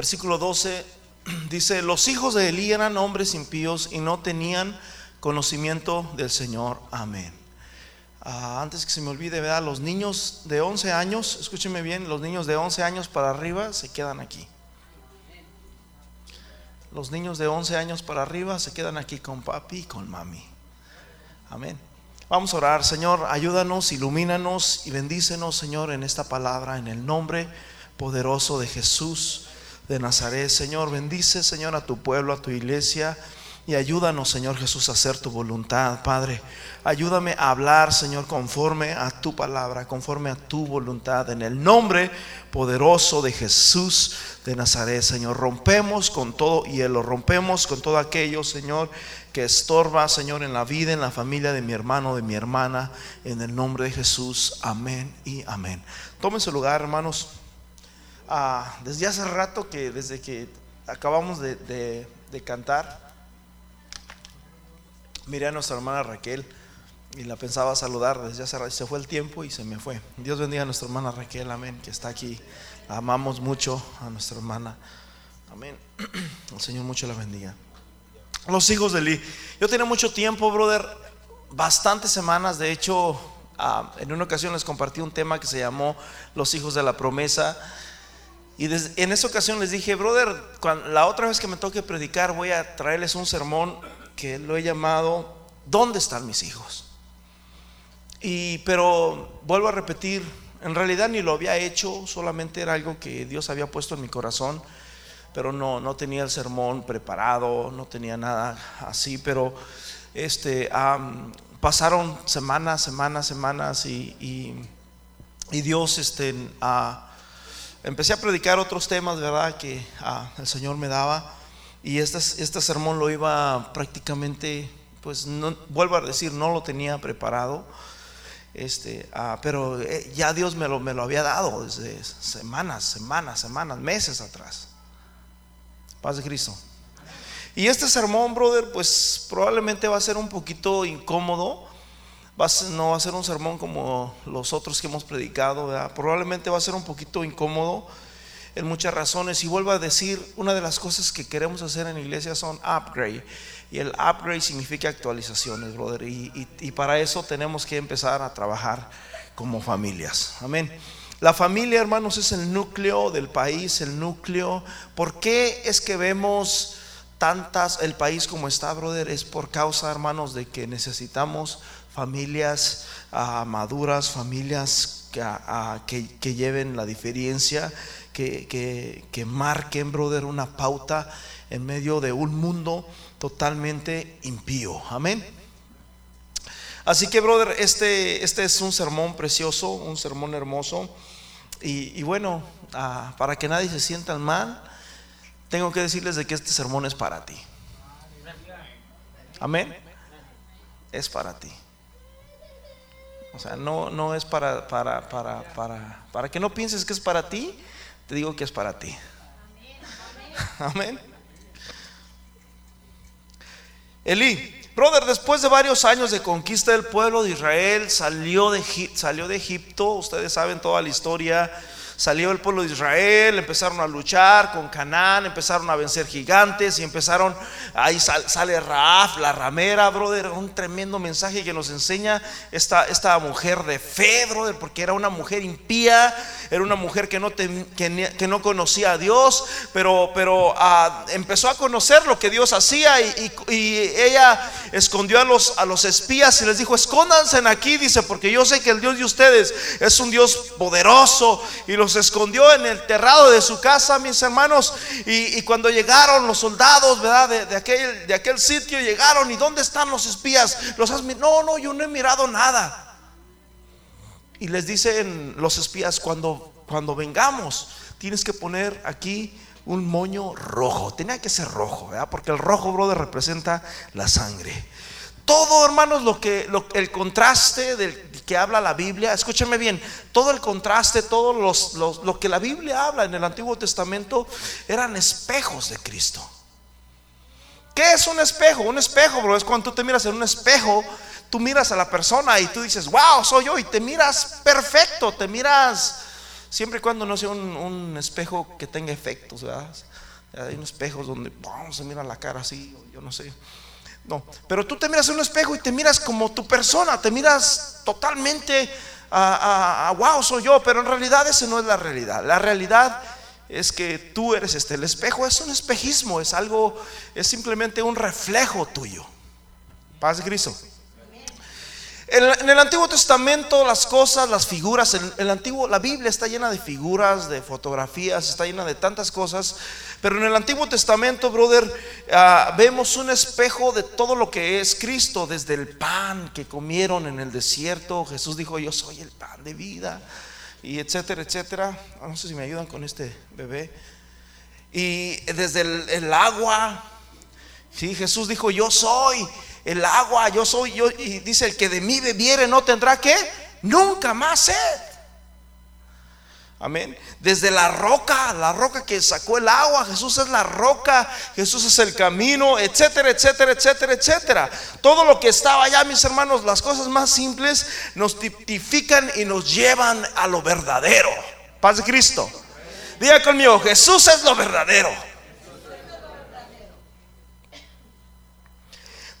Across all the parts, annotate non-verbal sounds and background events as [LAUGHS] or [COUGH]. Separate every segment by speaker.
Speaker 1: versículo 12, [CLEARS THROAT] dice, los hijos de Elí eran hombres impíos y no tenían conocimiento del Señor. Amén. Ah, antes que se me olvide, ¿verdad? los niños de 11 años, escúchenme bien, los niños de 11 años para arriba se quedan aquí. Los niños de 11 años para arriba se quedan aquí con papi y con mami. Amén. Vamos a orar, Señor, ayúdanos, ilumínanos y bendícenos, Señor, en esta palabra, en el nombre poderoso de Jesús de Nazaret. Señor, bendice, Señor, a tu pueblo, a tu iglesia. Y ayúdanos, Señor Jesús, a hacer tu voluntad, Padre. Ayúdame a hablar, Señor, conforme a tu palabra, conforme a tu voluntad. En el nombre poderoso de Jesús de Nazaret, Señor. Rompemos con todo hielo, rompemos con todo aquello, Señor, que estorba, Señor, en la vida, en la familia de mi hermano, de mi hermana. En el nombre de Jesús. Amén y amén. Tomen su lugar, hermanos. Ah, desde hace rato que, desde que acabamos de, cantar, miré a nuestra hermana Raquel y la pensaba saludar desde hace rato. Se fue el tiempo y se me fue. Dios bendiga a nuestra hermana Raquel, amén, que está aquí. Amamos mucho a nuestra hermana. Amén. [CLEARS THROAT] El Señor mucho la bendiga. Los hijos de Lee. Yo tenía mucho tiempo, brother, bastantes semanas. De hecho, ah, en una ocasión les compartí un tema que se llamó Los hijos de la promesa. Y en esa ocasión les dije, brother, la otra vez que me toque predicar, voy a traerles un sermón que lo he llamado ¿Dónde están mis hijos? Y pero vuelvo a repetir, en realidad ni lo había hecho, solamente era algo que Dios había puesto en mi corazón, pero no no tenía el sermón preparado, no tenía nada así, pero este pasaron semanas, semanas, semanas y, y, Dios este empecé a predicar otros temas, ¿verdad? Que el Señor me daba. Y este, este sermón lo iba prácticamente, pues no, vuelvo a decir, no lo tenía preparado. Este, ah, pero eh, ya Dios me lo, me lo había dado desde semanas, semanas, semanas, meses atrás. Paz de Cristo. Y este sermón, brother, pues probablemente va a ser un poquito incómodo. No va a ser un sermón como los otros que hemos predicado, probablemente va a ser un poquito incómodo en muchas razones. Y vuelvo a decir, una de las cosas que queremos hacer en la iglesia son upgrade. Y el upgrade significa actualizaciones, brother. Y, y, para eso tenemos que empezar a trabajar como familias. Amén. La familia, hermanos, es el núcleo del país, el núcleo. ¿Por qué es que vemos tantas, el país como está, brother? Es por causa, hermanos, de que necesitamos familias ah, maduras, familias que, ah, que lleven la diferencia que, marquen, brother, una pauta en medio de un mundo totalmente impío. Amén. Así que, brother, este, este es un sermón precioso, un sermón hermoso. Y, bueno, ah, para que nadie se sienta mal, tengo que decirles de que este sermón es para ti. Amén. Es para ti. O sea, no, no es para, para, para, para, para que no pienses que es para ti, te digo que es para ti. [LAUGHS] Amén. Elí, brother, después de varios años de conquista del pueblo de Israel, salió de, salió de Egipto, ustedes saben toda la historia Salió el pueblo de Israel, empezaron a luchar con Canaán, empezaron a vencer gigantes y empezaron, ahí sale Raaf, la ramera, brother, un tremendo mensaje que nos enseña esta, esta mujer de fe, brother, porque era una mujer impía, era una mujer que no, que, no conocía a Dios, pero, pero ah, empezó a conocer lo que Dios hacía y, ella escondió a los, a los espías y les dijo, escóndanse aquí, dice, porque yo sé que el Dios de ustedes es un Dios poderoso y los escondió en el terrado de su casa, mis hermanos. Y, cuando llegaron los soldados, ¿verdad? De, aquel, de aquel sitio llegaron. ¿Y dónde están los espías? Los has, no, no, yo no he mirado nada. Y les dicen los espías, cuando, cuando vengamos, tienes que poner aquí un moño rojo. Tenía que ser rojo, ¿verdad? Porque el rojo, brother, representa la sangre todo, hermanos, lo que el contraste del que habla la Biblia, escúchenme bien, todo el contraste, todo los, lo que la Biblia habla en el Antiguo Testamento eran espejos de Cristo. ¿Qué es un espejo? Un espejo, bro, es cuando tú te miras en un espejo, tú miras a la persona y tú dices, wow, soy yo, y te miras perfecto, te miras siempre y cuando no sea un, espejo que tenga efectos, ¿verdad? Hay unos espejos donde se mira la cara así, yo no sé. No, pero tú te miras en un espejo y te miras como tu persona, te miras totalmente a, wow, soy yo, pero en realidad esa no es la realidad. La realidad es que tú eres este. El espejo es un espejismo, es algo, es simplemente un reflejo tuyo. Paz de Cristo. En, el Antiguo Testamento las cosas, las figuras, en el Antiguo, la Biblia está llena de figuras, de fotografías, está llena de tantas cosas. Pero en el Antiguo Testamento, brother, ah, vemos un espejo de todo lo que es Cristo, desde el pan que comieron en el desierto. Jesús dijo, yo soy el pan de vida, y etcétera, etcétera. Ah, no sé si me ayudan con este bebé. Y desde el, el agua, sí, Jesús dijo, yo soy el agua, yo soy yo, y dice, el que de mí bebiere no tendrá que nunca más sed. Amén. Desde la roca, la roca que sacó el agua, Jesús es la roca, Jesús es el camino, etcétera, etcétera, etcétera, etcétera. Todo lo que estaba allá, mis hermanos, las cosas más simples nos tipifican y nos llevan a lo verdadero. Paz de Cristo. Diga conmigo, Jesús es lo verdadero.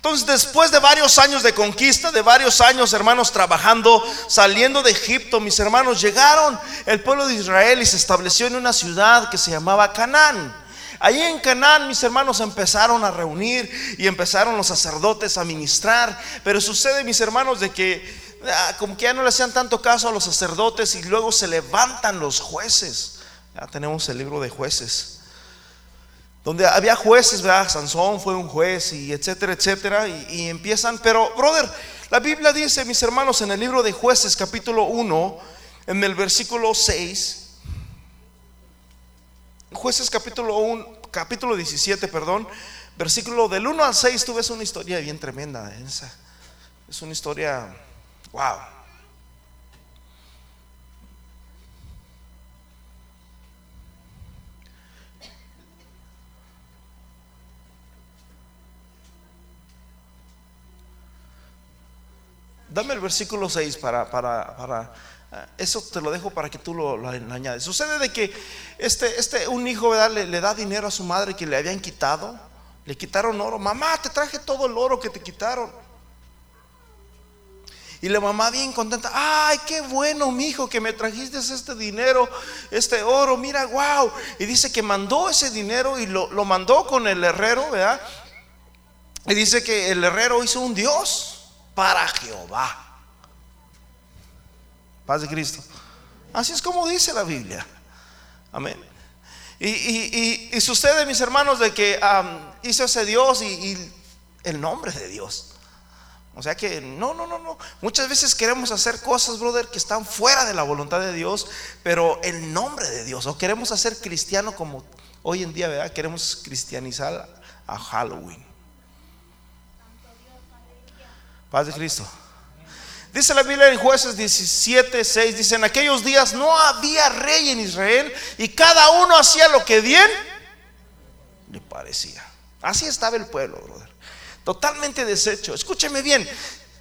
Speaker 1: Entonces, después de varios años de conquista, de varios años, hermanos, trabajando, saliendo de Egipto, mis hermanos, llegaron el pueblo de Israel y se estableció en una ciudad que se llamaba Canaán. Allí en Canaán mis hermanos empezaron a reunir y empezaron los sacerdotes a ministrar, pero sucede mis hermanos de que ah, como que ya no le hacían tanto caso a los sacerdotes y luego se levantan los jueces. Ya tenemos el libro de jueces donde había jueces, ¿verdad? Sansón fue un juez y etcétera, etcétera, y, empiezan, pero, brother, la Biblia dice, mis hermanos, en el libro de jueces, capítulo 1, en el versículo 6, jueces capítulo 1, capítulo 17, perdón, versículo del 1 al 6, tú ves una historia bien tremenda, esa, es una historia, wow. Dame el versículo 6 para, para, para eh, eso te lo dejo para que tú lo, añades. Sucede de que este, este, un hijo Le, da dinero a su madre que le habían quitado. Le quitaron oro. Mamá, te traje todo el oro que te quitaron. Y la mamá bien contenta, ay, qué bueno, mi hijo, que me trajiste este dinero, este oro, mira, wow. Y dice que mandó ese dinero y lo, lo mandó con el herrero, ¿verdad? Y dice que el herrero hizo un Dios para Jehová. Paz de Cristo. Así es como dice la Biblia. Amén. Y, sucede, mis hermanos, de que hizo ese Dios y, el nombre de Dios. O sea que no, no, no, no. Muchas veces queremos hacer cosas, brother, que están fuera de la voluntad de Dios, pero el nombre de Dios. O queremos hacer cristiano como hoy en día, ¿verdad? Queremos cristianizar a Halloween. Paz de Cristo. Dice la Biblia en jueces 17, 6, dice, en aquellos días no había rey en Israel y cada uno hacía lo que bien le parecía. Así estaba el pueblo, brother. Totalmente deshecho. Escúcheme bien,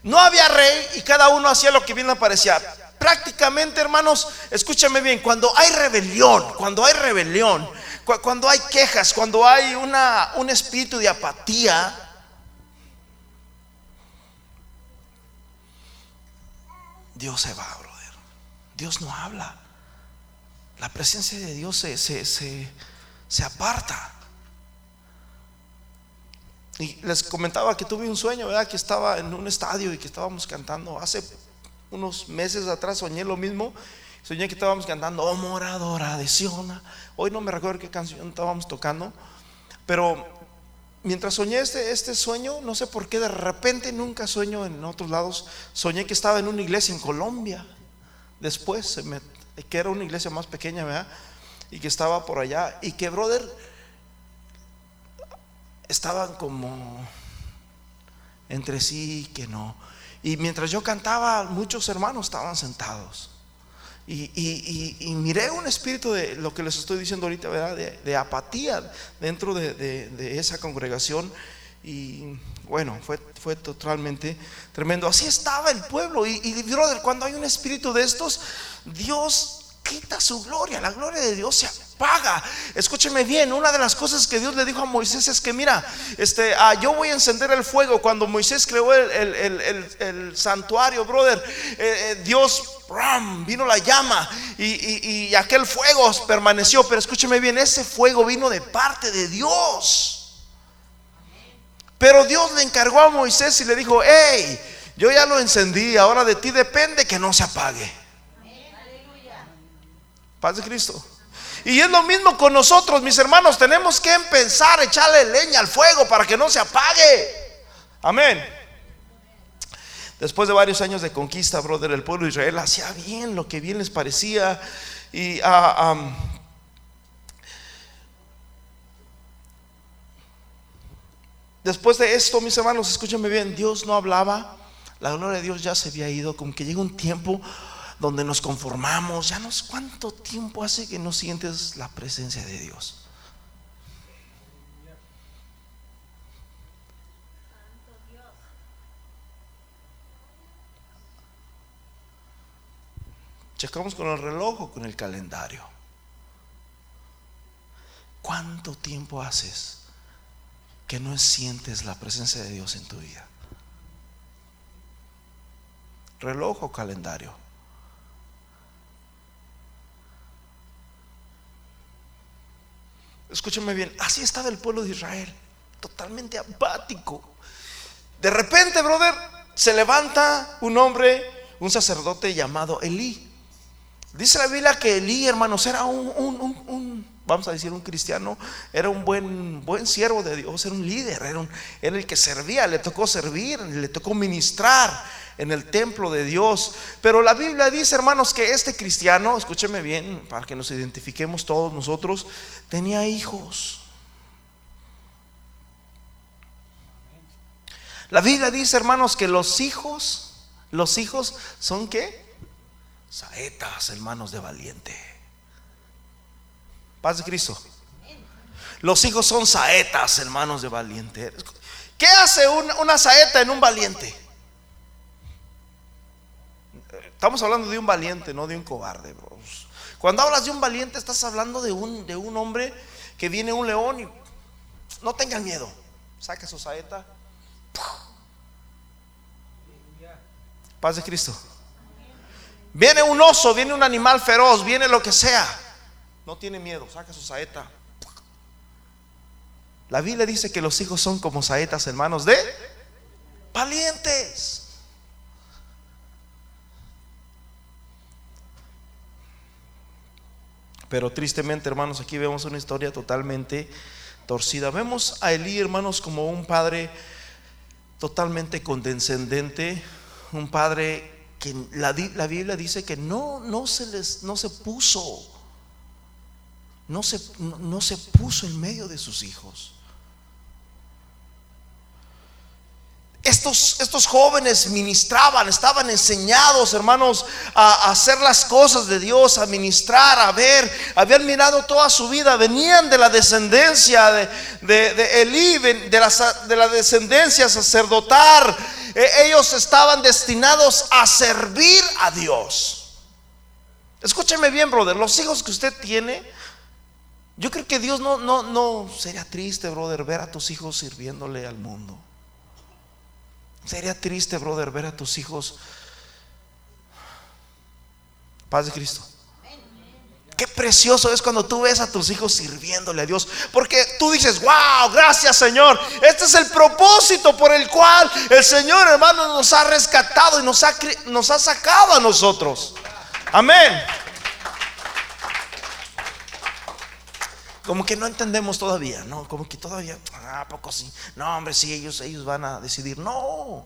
Speaker 1: no había rey y cada uno hacía lo que bien le parecía. Prácticamente, hermanos, escúchame bien, cuando hay rebelión, cuando hay rebelión, cuando hay quejas, cuando hay una, un espíritu de apatía, Dios se va, brother. Dios no habla. La presencia de Dios se, se, aparta. Y les comentaba que tuve un sueño, ¿verdad? Que estaba en un estadio y que estábamos cantando. Hace unos meses atrás soñé lo mismo. Soñé que estábamos cantando, oh moradora de. Hoy no me recuerdo qué canción estábamos tocando. Pero mientras soñé este, este sueño, no sé por qué de repente nunca sueño en otros lados, soñé que estaba en una iglesia en Colombia. Después, que era una iglesia más pequeña, ¿verdad? Y que estaba por allá. Y que, brother, estaban como entre sí, que no. Y mientras yo cantaba, muchos hermanos estaban sentados. Y, miré un espíritu de lo que les estoy diciendo ahorita, ¿verdad? De, apatía dentro de, esa congregación. Y bueno, fue, fue totalmente tremendo. Así estaba el pueblo. Y, y brother, cuando hay un espíritu de estos, Dios quita su gloria, la gloria de Dios se apaga. Escúcheme bien, una de las cosas que Dios le dijo a Moisés es que mira, este, ah, yo voy a encender el fuego. Cuando Moisés creó el, santuario, brother, eh, eh, Dios vino la llama y, y aquel fuego permaneció. Pero escúcheme bien, ese fuego vino de parte de Dios. Pero Dios le encargó a Moisés y le dijo, hey, yo ya lo encendí, ahora de ti depende que no se apague. Paz de Cristo. Y es lo mismo con nosotros, mis hermanos. Tenemos que empezar a echarle leña al fuego para que no se apague. Amén. Después de varios años de conquista, brother, el pueblo de Israel hacía bien lo que bien les parecía. Y uh, Después de esto, mis hermanos, escúchenme bien, Dios no hablaba, la gloria de Dios ya se había ido, como que llega un tiempo donde nos conformamos, ya no sé cuánto tiempo hace que no sientes la presencia de Dios. Checamos con el reloj o con el calendario. ¿Cuánto tiempo haces? que no sientes la presencia de Dios en tu vida? ¿Reloj o calendario? Escúchame bien, así estaba el pueblo de Israel, totalmente apático. De repente, brother, se levanta un hombre, un sacerdote llamado Elí. Dice la Biblia que Elí, hermanos, era un, un vamos a decir, un cristiano, era un buen, buen siervo de Dios, era un líder, era, el que servía, le tocó servir, le tocó ministrar en el templo de Dios. Pero la Biblia dice, hermanos, que este cristiano, escúcheme bien, para que nos identifiquemos todos nosotros, tenía hijos. La Biblia dice, hermanos, que los hijos, los hijos son qué? Saetas, hermanos de valiente. Paz de Cristo. Los hijos son saetas, hermanos de valiente. ¿Qué hace una, saeta en un valiente? Estamos hablando de un valiente, no de un cobarde, bros. Cuando hablas de un valiente, estás hablando de un, de un hombre que viene un león y no tengan miedo. Saca su saeta. Paz de Cristo. Viene un oso, viene un animal feroz, viene lo que sea. No tiene miedo, saca su saeta. La Biblia dice que los hijos son como saetas hermanos de valientes. Pero tristemente, hermanos, aquí vemos una historia totalmente torcida. Vemos a Elí, hermanos, como un padre totalmente condescendente, un padre que la, la Biblia dice que no, no, se les, no se puso no se, no se puso en medio de sus hijos. Estos, estos, jóvenes ministraban, estaban enseñados, hermanos, a, hacer las cosas de Dios, a ministrar, a ver, habían mirado toda su vida, venían de la descendencia de, de, Elí, de la, de la descendencia sacerdotal. E, ellos estaban destinados a servir a Dios. Escúcheme bien, brother, los hijos que usted tiene, yo creo que Dios no, no, no sería triste, brother, ver a tus hijos sirviéndole al mundo. Sería triste, brother, ver a tus hijos. Paz de Cristo. Qué precioso es cuando tú ves a tus hijos sirviéndole a Dios. Porque tú dices, wow, gracias Señor. Este es el propósito por el cual el Señor, hermano, nos ha rescatado y nos ha, nos ha sacado a nosotros. Amén. Como que no entendemos todavía, ¿no? Como que todavía, ah, poco sí? No, hombre, sí, ellos, ellos van a decidir. No.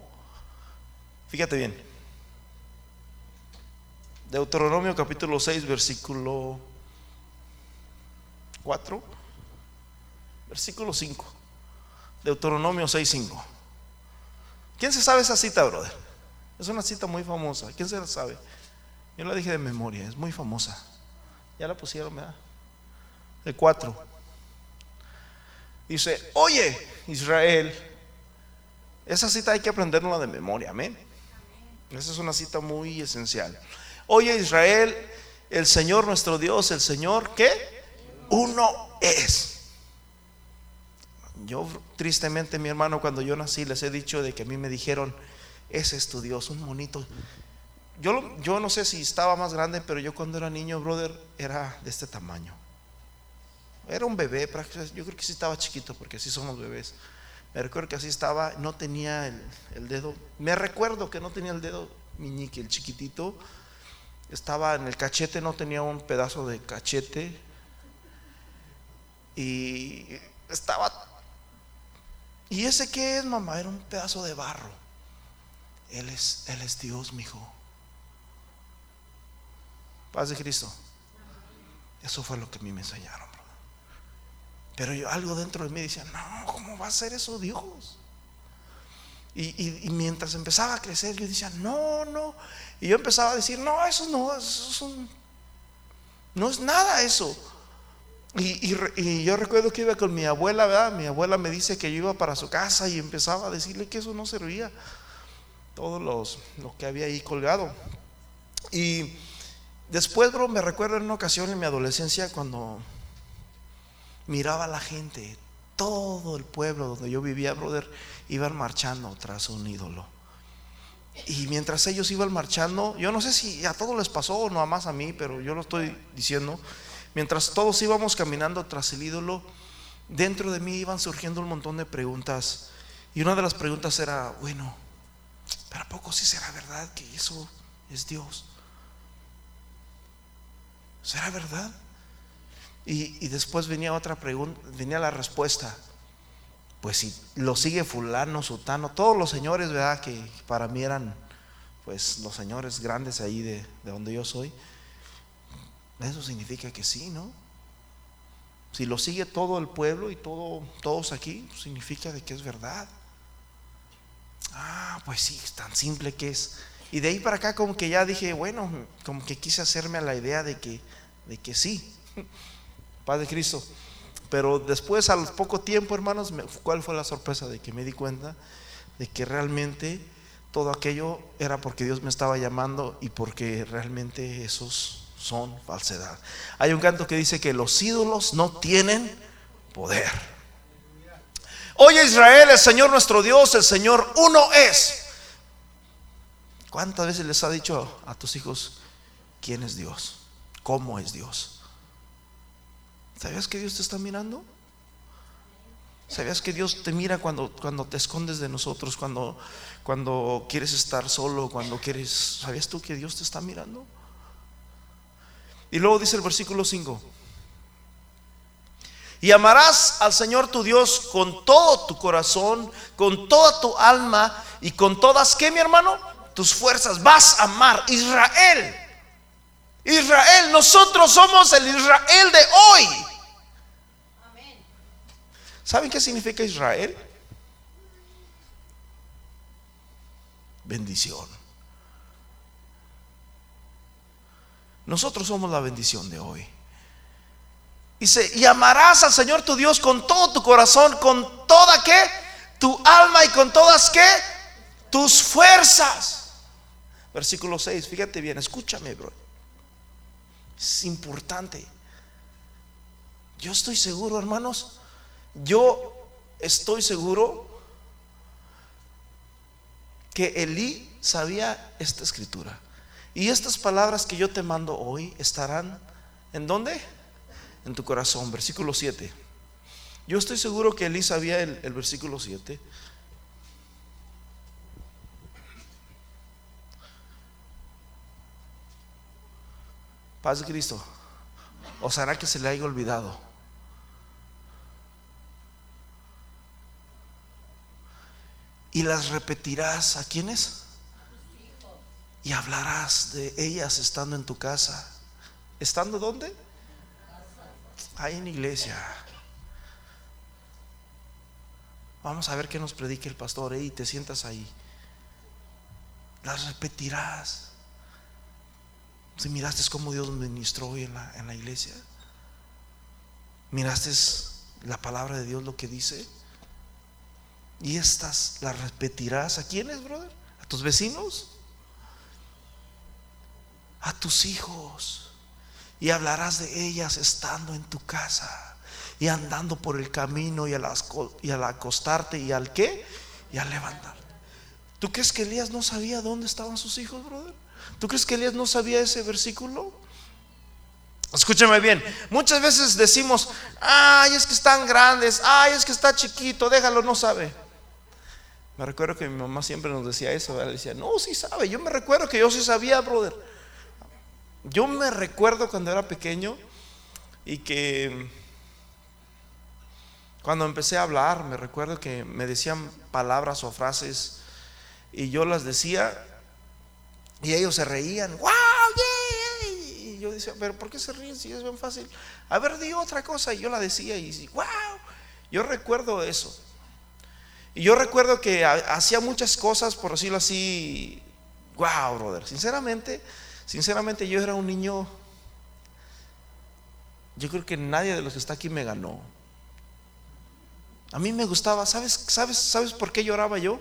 Speaker 1: Fíjate bien. Deuteronomio capítulo 6, versículo 4, versículo 5. Deuteronomio 6, 5. ¿Quién se sabe esa cita, brother? Es una cita muy famosa. ¿Quién se la sabe? Yo la dije de memoria, es muy famosa. Ya la pusieron, ¿verdad? De 4. Dice, oye Israel, esa cita hay que aprenderla de memoria, amén. Esa es una cita muy esencial. Oye Israel, el Señor nuestro Dios, el Señor que uno es. Yo tristemente, mi hermano, cuando yo nací les he dicho de que a mí me dijeron, ese es tu Dios, un monito. Yo, yo no sé si estaba más grande, pero yo cuando era niño, brother, era de este tamaño. Era un bebé, yo creo que sí estaba chiquito, porque así somos bebés. Me recuerdo que así estaba, no tenía el, dedo. Me recuerdo que no tenía el dedo miñique, el chiquitito. Estaba en el cachete, no tenía un pedazo de cachete. Y estaba. ¿Y ese qué es, mamá? Era un pedazo de barro. Él es, él es Dios, mi hijo. Paz de Cristo. Eso fue lo que a mí me enseñaron. Pero yo, algo dentro de mí decía, no, ¿cómo va a ser eso Dios? Y, mientras empezaba a crecer, yo decía, no, no. Y yo empezaba a decir, no, eso no, eso no es nada eso. Y, y, yo recuerdo que iba con mi abuela, ¿verdad? Mi abuela me dice que yo iba para su casa y empezaba a decirle que eso no servía. Todos los, lo que había ahí colgado. Y después, bro, me recuerdo en una ocasión en mi adolescencia cuando miraba a la gente, todo el pueblo donde yo vivía, brother, iban marchando tras un ídolo. Y mientras ellos iban marchando, yo no sé si a todos les pasó o no más a mí, pero yo lo estoy diciendo, mientras todos íbamos caminando tras el ídolo, dentro de mí iban surgiendo un montón de preguntas. Y una de las preguntas era, bueno, ¿pero a poco sí será verdad que eso es Dios? ¿Será verdad? Y, después venía otra pregunta, venía la respuesta. Pues si lo sigue fulano, sutano, todos los señores, ¿verdad? Que para mí eran pues los señores grandes ahí de, donde yo soy. Eso significa que sí, ¿no? Si lo sigue todo el pueblo y todo, todos aquí, significa de que es verdad. Ah, pues sí, es tan simple que es. Y de ahí para acá como que ya dije, bueno, como que quise hacerme a la idea de que, de que sí. Padre Cristo. Pero después, al poco tiempo, hermanos, ¿cuál fue la sorpresa? De que me di cuenta de que realmente todo aquello era porque Dios me estaba llamando y porque realmente esos son falsedad. Hay un canto que dice que los ídolos no tienen poder. Oye Israel, el Señor nuestro Dios, el Señor uno es. ¿Cuántas veces les ha dicho a tus hijos quién es Dios? ¿Cómo es Dios? ¿Sabías que Dios te está mirando? ¿Sabías que Dios te mira cuando, cuando te escondes de nosotros, cuando, cuando quieres estar solo, cuando quieres... ¿Sabías tú que Dios te está mirando? Y luego dice el versículo 5. Y amarás al Señor tu Dios con todo tu corazón, con toda tu alma y con todas, ¿qué mi hermano? Tus fuerzas. Vas a amar Israel. Israel, nosotros somos el Israel de hoy. ¿Saben qué significa Israel? Bendición. Nosotros somos la bendición de hoy. Dice, y amarás al Señor tu Dios con todo tu corazón, con toda tu alma y con todas tus fuerzas. Versículo 6, fíjate bien, escúchame, bro. Es importante. Yo estoy seguro, hermanos, yo estoy seguro que Elí sabía esta escritura. Y estas palabras que yo te mando hoy estarán en dónde? En tu corazón, versículo 7. Yo estoy seguro que Elí sabía el, el versículo 7. Paz de Cristo. ¿O será que se le haya olvidado? Y las repetirás a quienes y hablarás de ellas estando en tu casa. ¿Estando dónde? Ahí en iglesia. Vamos a ver qué nos predique el pastor y te sientas ahí. Las repetirás. Si miraste cómo Dios ministró hoy en la, en la iglesia, miraste la palabra de Dios lo que dice. Y estas las repetirás a quiénes, brother? ¿A tus vecinos? A tus hijos. y hablarás de ellas estando en tu casa y andando por el camino y al, acostarte y al qué y al levantar. ¿Tú crees que Elías no sabía dónde estaban sus hijos, brother? ¿Tú crees que Elías no sabía ese versículo? Escúchame bien, muchas veces decimos, ay, es que están grandes, ay, es que está chiquito, déjalo, no sabe. Me recuerdo que mi mamá siempre nos decía eso, ella decía, no, sí sabe, yo me recuerdo que yo sí sabía, brother. Yo me recuerdo cuando era pequeño y que cuando empecé a hablar, me recuerdo que me decían palabras o frases y yo las decía y ellos se reían, wow, Y yo decía, pero ¿por qué se ríen si es bien fácil? A ver, di otra cosa y yo la decía y wow. Yo recuerdo eso. Y yo recuerdo que hacía muchas cosas, por decirlo así, wow, brother. Sinceramente, sinceramente yo era un niño, yo creo que nadie de los que está aquí me ganó. A mí me gustaba, ¿sabes, sabes, sabes por qué lloraba yo?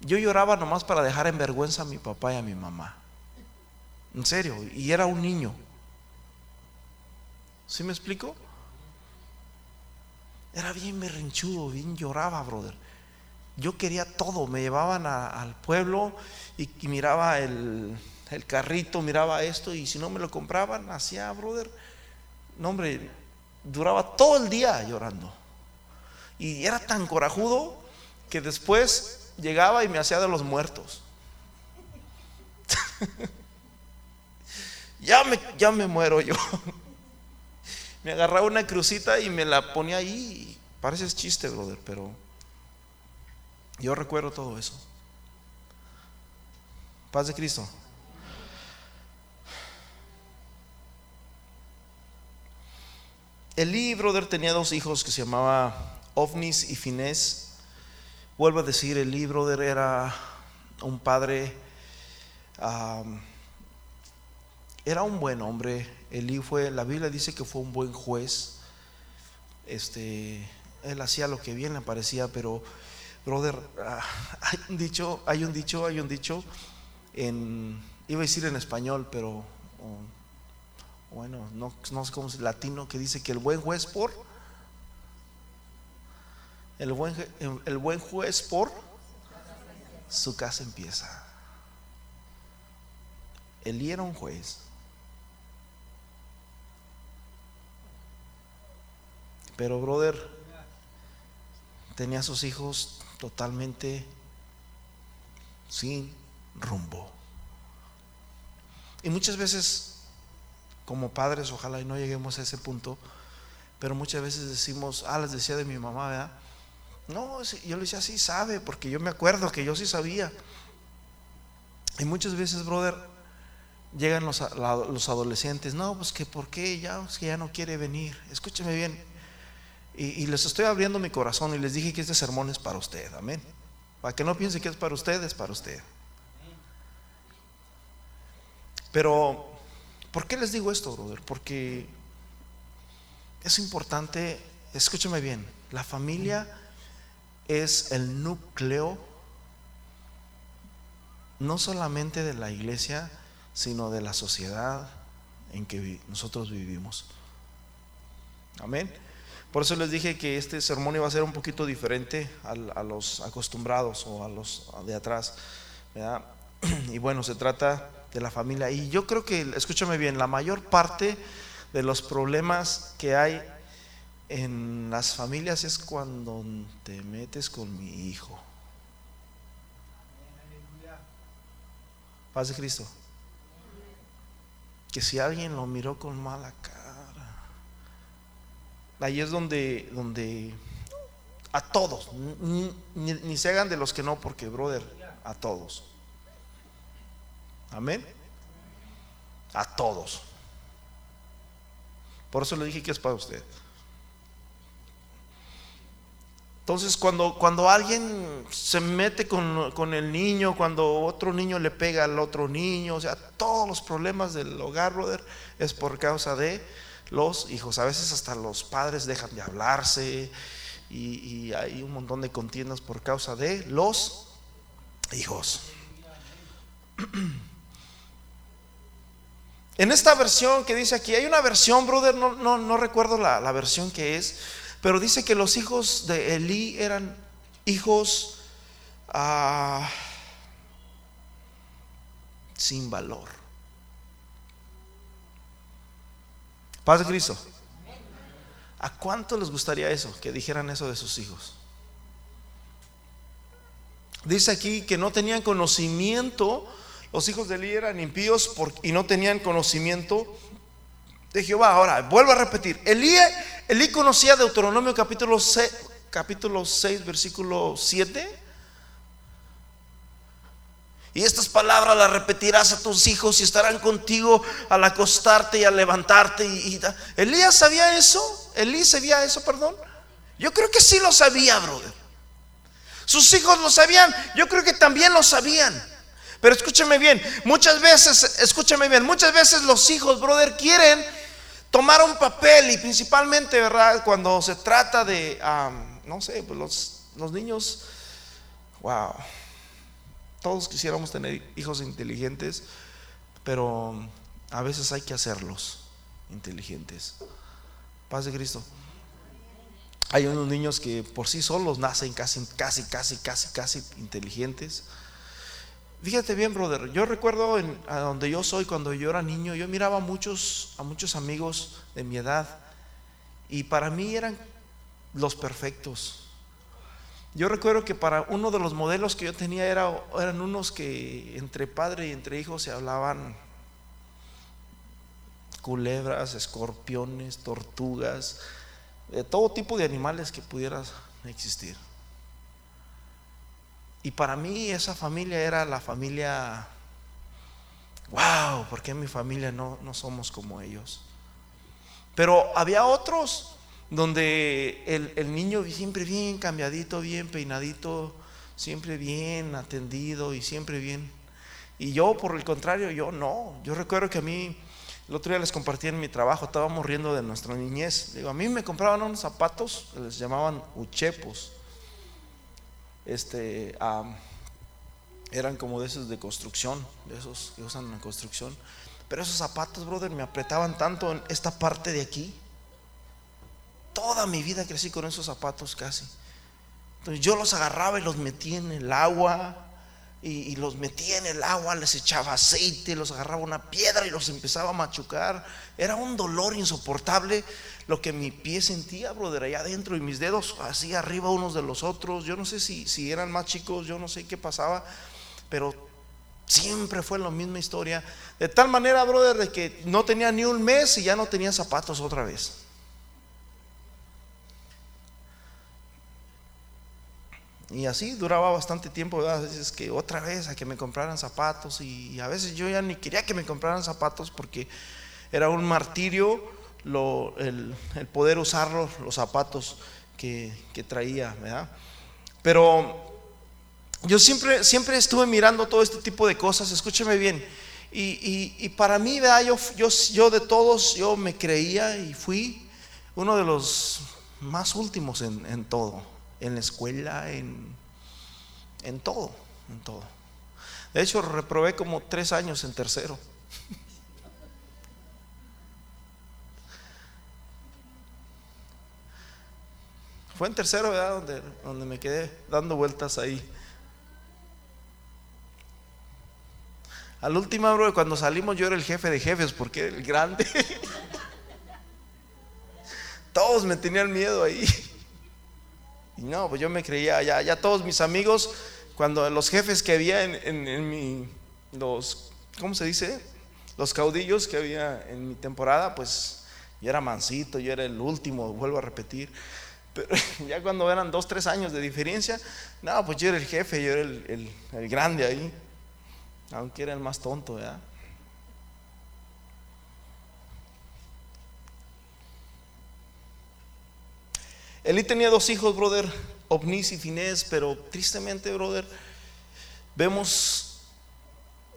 Speaker 1: Yo lloraba nomás para dejar en vergüenza a mi papá y a mi mamá. En serio, y era un niño. ¿Sí me explico? Era bien berrinchudo, bien lloraba, brother. Yo quería todo, me llevaban al pueblo y, miraba el, carrito, miraba esto y si no me lo compraban, hacía, brother. No, hombre, duraba todo el día llorando. Y era tan corajudo que después llegaba y me hacía de los muertos. [LAUGHS] ya, me, ya me muero yo [LAUGHS] me agarraba una crucita y me la ponía ahí. Parece chiste, brother, pero yo recuerdo todo eso. Paz de Cristo. Elí, brother, tenía dos hijos que se llamaba Ovnis y Finés. Vuelvo a decir, Elí, brother, era un padre, era un buen hombre, Elí fue, la Biblia dice que fue un buen juez. Este, él hacía lo que bien le parecía, pero, brother, ah, [LAUGHS] hay un dicho, hay un dicho, hay un dicho, en, iba a decir en español, pero bueno, no, no sé cómo es latino, que dice que el buen juez por, el buen, el buen juez por su casa empieza. Elí era un juez. Pero, brother, tenía a sus hijos totalmente sin rumbo. Y muchas veces, como padres, ojalá y no lleguemos a ese punto, pero muchas veces decimos, ah, les decía de mi mamá, ¿verdad? No, yo le decía, sí sabe, porque yo me acuerdo que yo sí sabía. Y muchas veces, brother, llegan los, los adolescentes, no, pues que por qué ya, que ya no quiere venir. Escúcheme bien, y, les estoy abriendo mi corazón y les dije que este sermón es para usted, amén. Para que no piense que es para usted, es para usted. Pero, ¿por qué les digo esto, brother? Porque es importante, escúchame bien, la familia es el núcleo no solamente de la iglesia, sino de la sociedad en que nosotros vivimos. Amén. Por eso les dije que este sermón iba a ser un poquito diferente a, los acostumbrados o a los de atrás. [CLEARS THROAT] Y bueno, se trata de la familia. Y yo creo que, escúchame bien, la mayor parte de los problemas que hay en las familias es cuando te metes con mi hijo. Paz de Cristo. Que si alguien lo miró con mala cara Ahí es donde, donde a todos, ni, se hagan de los que no, porque, brother, a todos. Amén. A todos. Por eso le dije que es para usted. Entonces, cuando, cuando alguien se mete con, con, el niño, cuando otro niño le pega al otro niño, o sea, todos los problemas del hogar, brother, es por causa de los hijos. A veces hasta los padres dejan de hablarse y, hay un montón de contiendas por causa de los hijos. [CLEARS THROAT] En esta versión que dice aquí, hay una versión, brother, no, no, no recuerdo la, la, versión que es, pero dice que los hijos de Elí eran hijos ah, sin valor. Paz de Cristo. ¿A cuánto les gustaría eso? Que dijeran eso de sus hijos. Dice aquí que no tenían conocimiento, los hijos de Elí eran impíos y no tenían conocimiento de Jehová. Ahora, vuelvo a repetir, Elí conocía Deuteronomio capítulo 6, capítulo 6, versículo 7. Y estas palabras las repetirás a tus hijos y estarán contigo al acostarte y al levantarte. Y, Elías sabía eso. Elí sabía eso, perdón. Yo creo que sí lo sabía, brother. Sus hijos lo sabían. Yo creo que también lo sabían. Pero escúcheme bien. Muchas veces, escúcheme bien. Muchas veces los hijos, brother, quieren tomar un papel y principalmente, ¿verdad? Cuando se trata de, no sé, pues los, los niños, wow todos quisiéramos tener hijos inteligentes, pero a veces hay que hacerlos inteligentes. Paz de Cristo. Hay unos niños que por sí solos nacen casi, casi, casi, casi, casi inteligentes. Fíjate bien, brother. Yo recuerdo en, a donde yo soy cuando yo era niño, yo miraba a muchos, a muchos amigos de mi edad y para mí eran los perfectos. Yo recuerdo que para uno de los modelos que yo tenía era, eran unos que entre padre y entre hijos se hablaban culebras, escorpiones, tortugas, de todo tipo de animales que pudieran existir. Y para mí esa familia era la familia, wow, ¿por qué mi familia no, no somos como ellos? Pero había otros donde el, niño siempre bien cambiadito, bien peinadito, siempre bien atendido y siempre bien. Y yo, por el contrario, yo no. Yo recuerdo que a mí, el otro día les compartí en mi trabajo, estábamos riendo de nuestra niñez. Digo, a mí me compraban unos zapatos, les llamaban uchepos. Este, eran como de esos de construcción, de esos que usan en construcción. Pero esos zapatos, brother, me apretaban tanto en esta parte de aquí Toda mi vida crecí con esos zapatos casi. Entonces yo los agarraba y los metía en el agua. Y, los metía en el agua, les echaba aceite, los agarraba una piedra y los empezaba a machucar. Era un dolor insoportable lo que mi pie sentía, brother, allá adentro y mis dedos así arriba unos de los otros. Yo no sé si, si eran más chicos, yo no sé qué pasaba, pero siempre fue la misma historia. De tal manera, brother, de que no tenía ni un mes y ya no tenía zapatos otra vez. Y así duraba bastante tiempo, a veces que otra vez a que me compraran zapatos y, a veces yo ya ni quería que me compraran zapatos porque era un martirio el, poder usar los, zapatos que, traía, ¿verdad? Pero yo siempre, siempre estuve mirando todo este tipo de cosas, escúcheme bien, y, para mí, ¿verdad? Yo, yo, yo de todos, yo me creía y fui uno de los más últimos en, en todo en la escuela, en, en todo, en todo. De hecho, reprobé como tres años en tercero. [LAUGHS] Fue en tercero, ¿verdad? Donde, donde me quedé dando vueltas ahí. Al último, bro, cuando salimos yo era el jefe de jefes porque era el grande. [LAUGHS] Todos me tenían miedo ahí. Y no, pues yo me creía, ya, ya todos mis amigos, cuando los jefes que había en, mi, los, ¿cómo se dice? Los caudillos que había en mi temporada, pues yo era mansito, yo era el último, vuelvo a repetir. Pero [LAUGHS] ya cuando eran dos, tres años de diferencia, no, pues yo era el jefe, yo era el, el grande ahí, aunque era el más tonto, ¿verdad? Elí tenía dos hijos, brother, Ovnis y Finés, pero tristemente, brother, vemos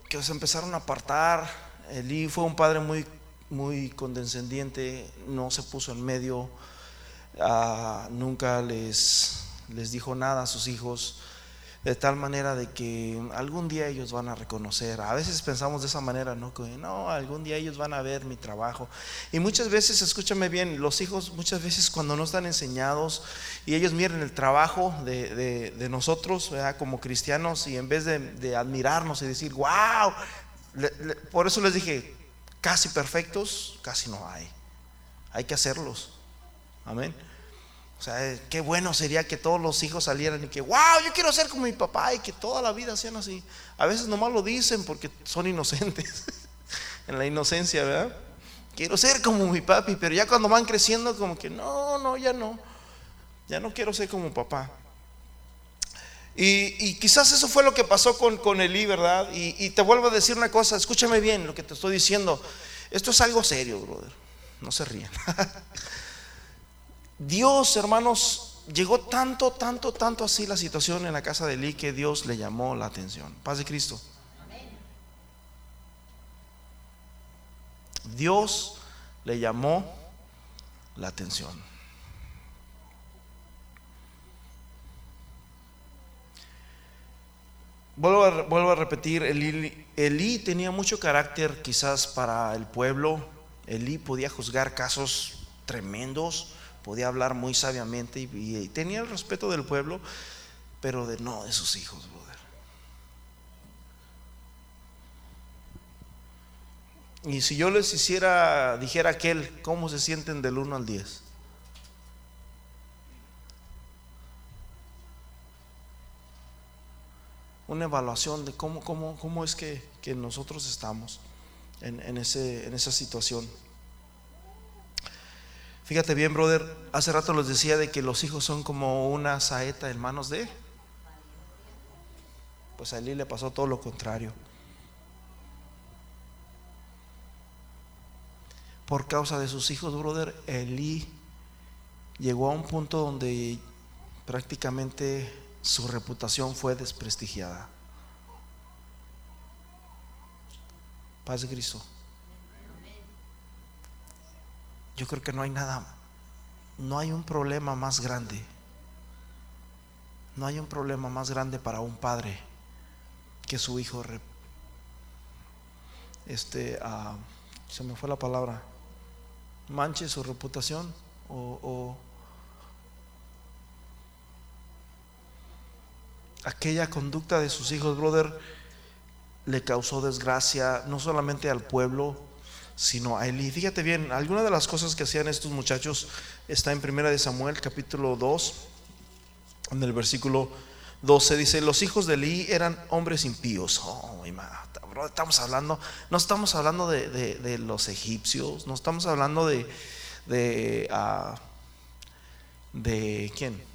Speaker 1: que se empezaron a apartar. Elí fue un padre muy, muy condescendiente, no se puso en medio, ah, nunca les, les dijo nada a sus hijos. De tal manera de que algún día ellos van a reconocer. A veces pensamos de esa manera, ¿no? Que no, algún día ellos van a ver mi trabajo. Y muchas veces, escúchame bien, los hijos muchas veces cuando no están enseñados y ellos miren el trabajo de, de, nosotros como cristianos y en vez de, admirarnos y decir, wow, por eso les dije, casi perfectos, casi no hay. Hay que hacerlos. Amén. O sea, eh, qué bueno sería que todos los hijos salieran y que, wow, yo quiero ser como mi papá y que toda la vida sean así. A veces nomás lo dicen porque son inocentes, [LAUGHS] en la inocencia, ¿verdad? Quiero ser como mi papi, pero ya cuando van creciendo como que, no, no, ya no, ya no quiero ser como papá. Y, quizás eso fue lo que pasó con, con Elí, ¿verdad? Y, y te vuelvo a decir una cosa, escúchame bien lo que te estoy diciendo. Esto es algo serio, brother. No se ríen. [LAUGHS] Dios, hermanos, llegó tanto, tanto, tanto así la situación en la casa de Eli que Dios le llamó la atención. Paz de Cristo. Dios le llamó la atención. Vuelvo a, repetir, Elí tenía mucho carácter quizás para el pueblo. Elí podía juzgar casos tremendos podía hablar muy sabiamente y, tenía el respeto del pueblo, pero de no de sus hijos, brother. Y si yo les hiciera, dijera aquel, ¿cómo se sienten del 1 al 10? Una evaluación de cómo, cómo, cómo es que, nosotros estamos en, en, ese, en esa situación. Fíjate bien, brother, hace rato les decía de que los hijos son como una saeta en manos de... Pues a Elí le pasó todo lo contrario. Por causa de sus hijos, brother, Elí llegó a un punto donde prácticamente su reputación fue desprestigiada. Paz de Cristo. Yo creo que no hay nada, no hay un problema más grande. No hay un problema más grande para un padre que su hijo, este, ah, se me fue la palabra, manche su reputación o, o aquella conducta de sus hijos, brother, le causó desgracia no solamente al pueblo, sino a Elí. Fíjate bien, alguna de las cosas que hacían estos muchachos está en Primera de Samuel, capítulo 2, en el versículo 12 dice, los hijos de Elí eran hombres impíos. Oh, estamos hablando, no estamos hablando de, los egipcios, no estamos hablando de, de, uh, de quién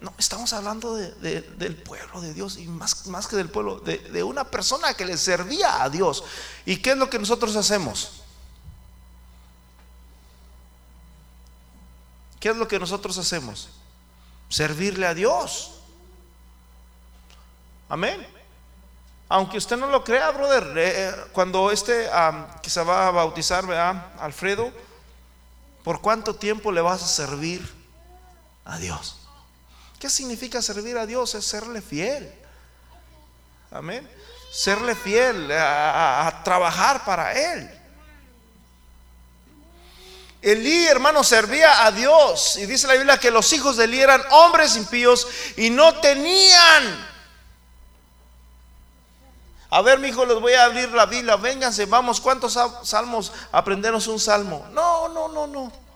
Speaker 1: no, estamos hablando del pueblo de Dios y más, más que del pueblo, de, una persona que le servía a Dios. ¿Y qué es lo que nosotros hacemos? ¿Qué es lo que nosotros hacemos? Servirle a Dios. Amén. Aunque usted no lo crea, brother, eh, eh, cuando este que se va a bautizar, ¿verdad? Alfredo, ¿por cuánto tiempo le vas a servir a Dios? ¿Qué significa servir a Dios? Es serle fiel. Amén. Serle fiel, a, trabajar para Él. Elí, hermano, servía a Dios. Y dice la Biblia que los hijos de Elí eran hombres impíos y no tenían. A ver, mi hijo, les voy a abrir la Biblia. Vénganse, vamos. ¿Cuántos salmos? Aprendernos un salmo. No, no, no, no.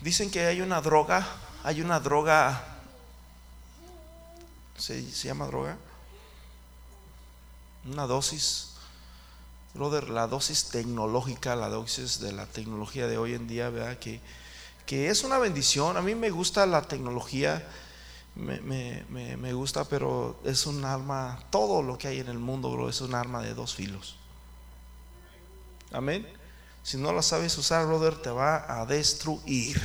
Speaker 1: Dicen que hay una droga, hay una droga, ¿se, llama droga? Una dosis, brother, la dosis tecnológica, la dosis de la tecnología de hoy en día, ¿verdad? Que, que es una bendición. A mí me gusta la tecnología, me, me, gusta, pero es un arma, todo lo que hay en el mundo, bro, es un arma de dos filos. Amén. Si no la sabes usar, brother, te va a destruir.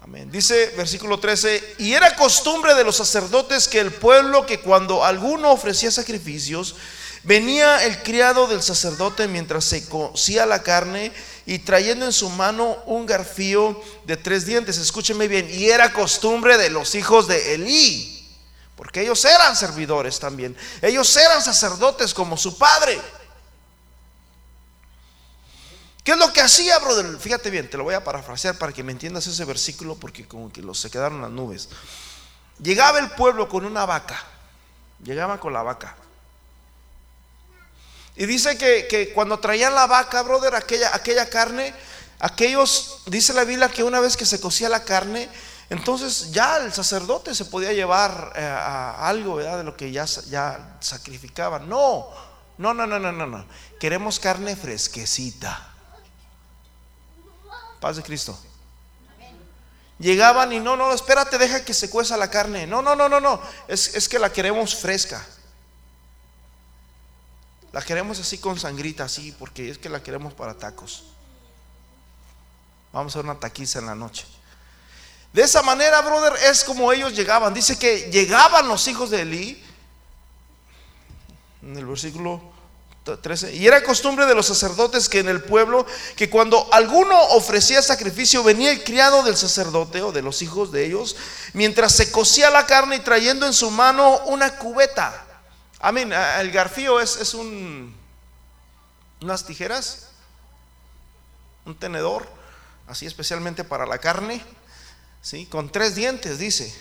Speaker 1: Amén. Dice versículo 13, y era costumbre de los sacerdotes que el pueblo que cuando alguno ofrecía sacrificios, venía el criado del sacerdote mientras se cocía la carne y trayendo en su mano un garfío de tres dientes. Escúcheme bien, y era costumbre de los hijos de Elí, porque ellos eran servidores también. Ellos eran sacerdotes como su padre. ¿Qué es lo que hacía, brother? Fíjate bien, te lo voy a parafrasear para que me entiendas ese versículo porque como que se quedaron las nubes. Llegaba el pueblo con una vaca. Llegaba con la vaca. Y dice que, cuando traían la vaca, brother, aquella, aquella carne, aquellos, dice la Biblia que una vez que se cocía la carne, entonces ya el sacerdote se podía llevar eh, a algo, ¿verdad? De lo que ya, ya sacrificaban. No, no, no, no, no, no, no. Queremos carne fresquecita. Paz de Cristo. Llegaban y no, no, espérate, deja que se cueza la carne. No, no, no, no, no. Es, es que la queremos fresca. La queremos así con sangrita, así, porque es que la queremos para tacos. Vamos a hacer una taquiza en la noche. De esa manera, brother, es como ellos llegaban. Dice que llegaban los hijos de Elí. En el versículo 13. Y era costumbre de los sacerdotes que en el pueblo, que cuando alguno ofrecía sacrificio, venía el criado del sacerdote o de los hijos de ellos, mientras se cocía la carne y trayendo en su mano una cubeta. Amén. El garfío es, es un, unas tijeras, un tenedor, así especialmente para la carne, ¿sí? con tres dientes, dice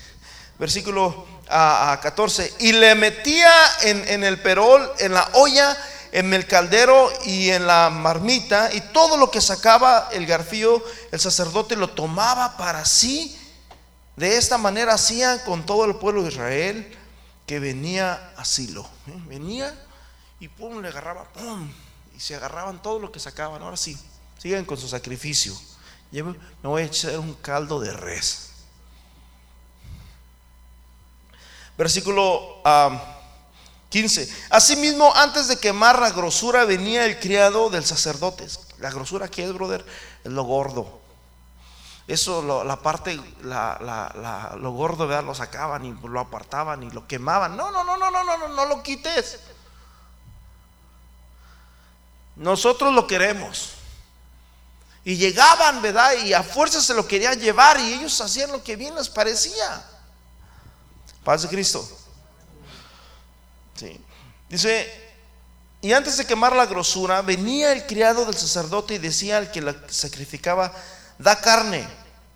Speaker 1: versículo a, 14, y le metía en, en, el perol, en la olla, en el caldero y en la marmita, y todo lo que sacaba el garfío, el sacerdote lo tomaba para sí. De esta manera hacía con todo el pueblo de Israel que venía a Silo. ¿eh? Venía y pum, le agarraba, pum, y se agarraban todo lo que sacaban. Ahora sí, sigan con su sacrificio. me voy a echar un caldo de res. Versículo 15. Asimismo, antes de quemar la grosura, venía el criado del sacerdote. La grosura que es, brother, es lo gordo. Eso, la parte, lo gordo, ¿verdad? Lo sacaban y lo apartaban y lo quemaban. No, no, no, no, no, no, no, no lo quites. Nosotros lo queremos. Y llegaban, ¿verdad? Y a fuerza se lo querían llevar y ellos hacían lo que bien les parecía. Paz de Cristo. Dice, y antes de quemar la grosura, venía el criado del sacerdote y decía al que la sacrificaba, da carne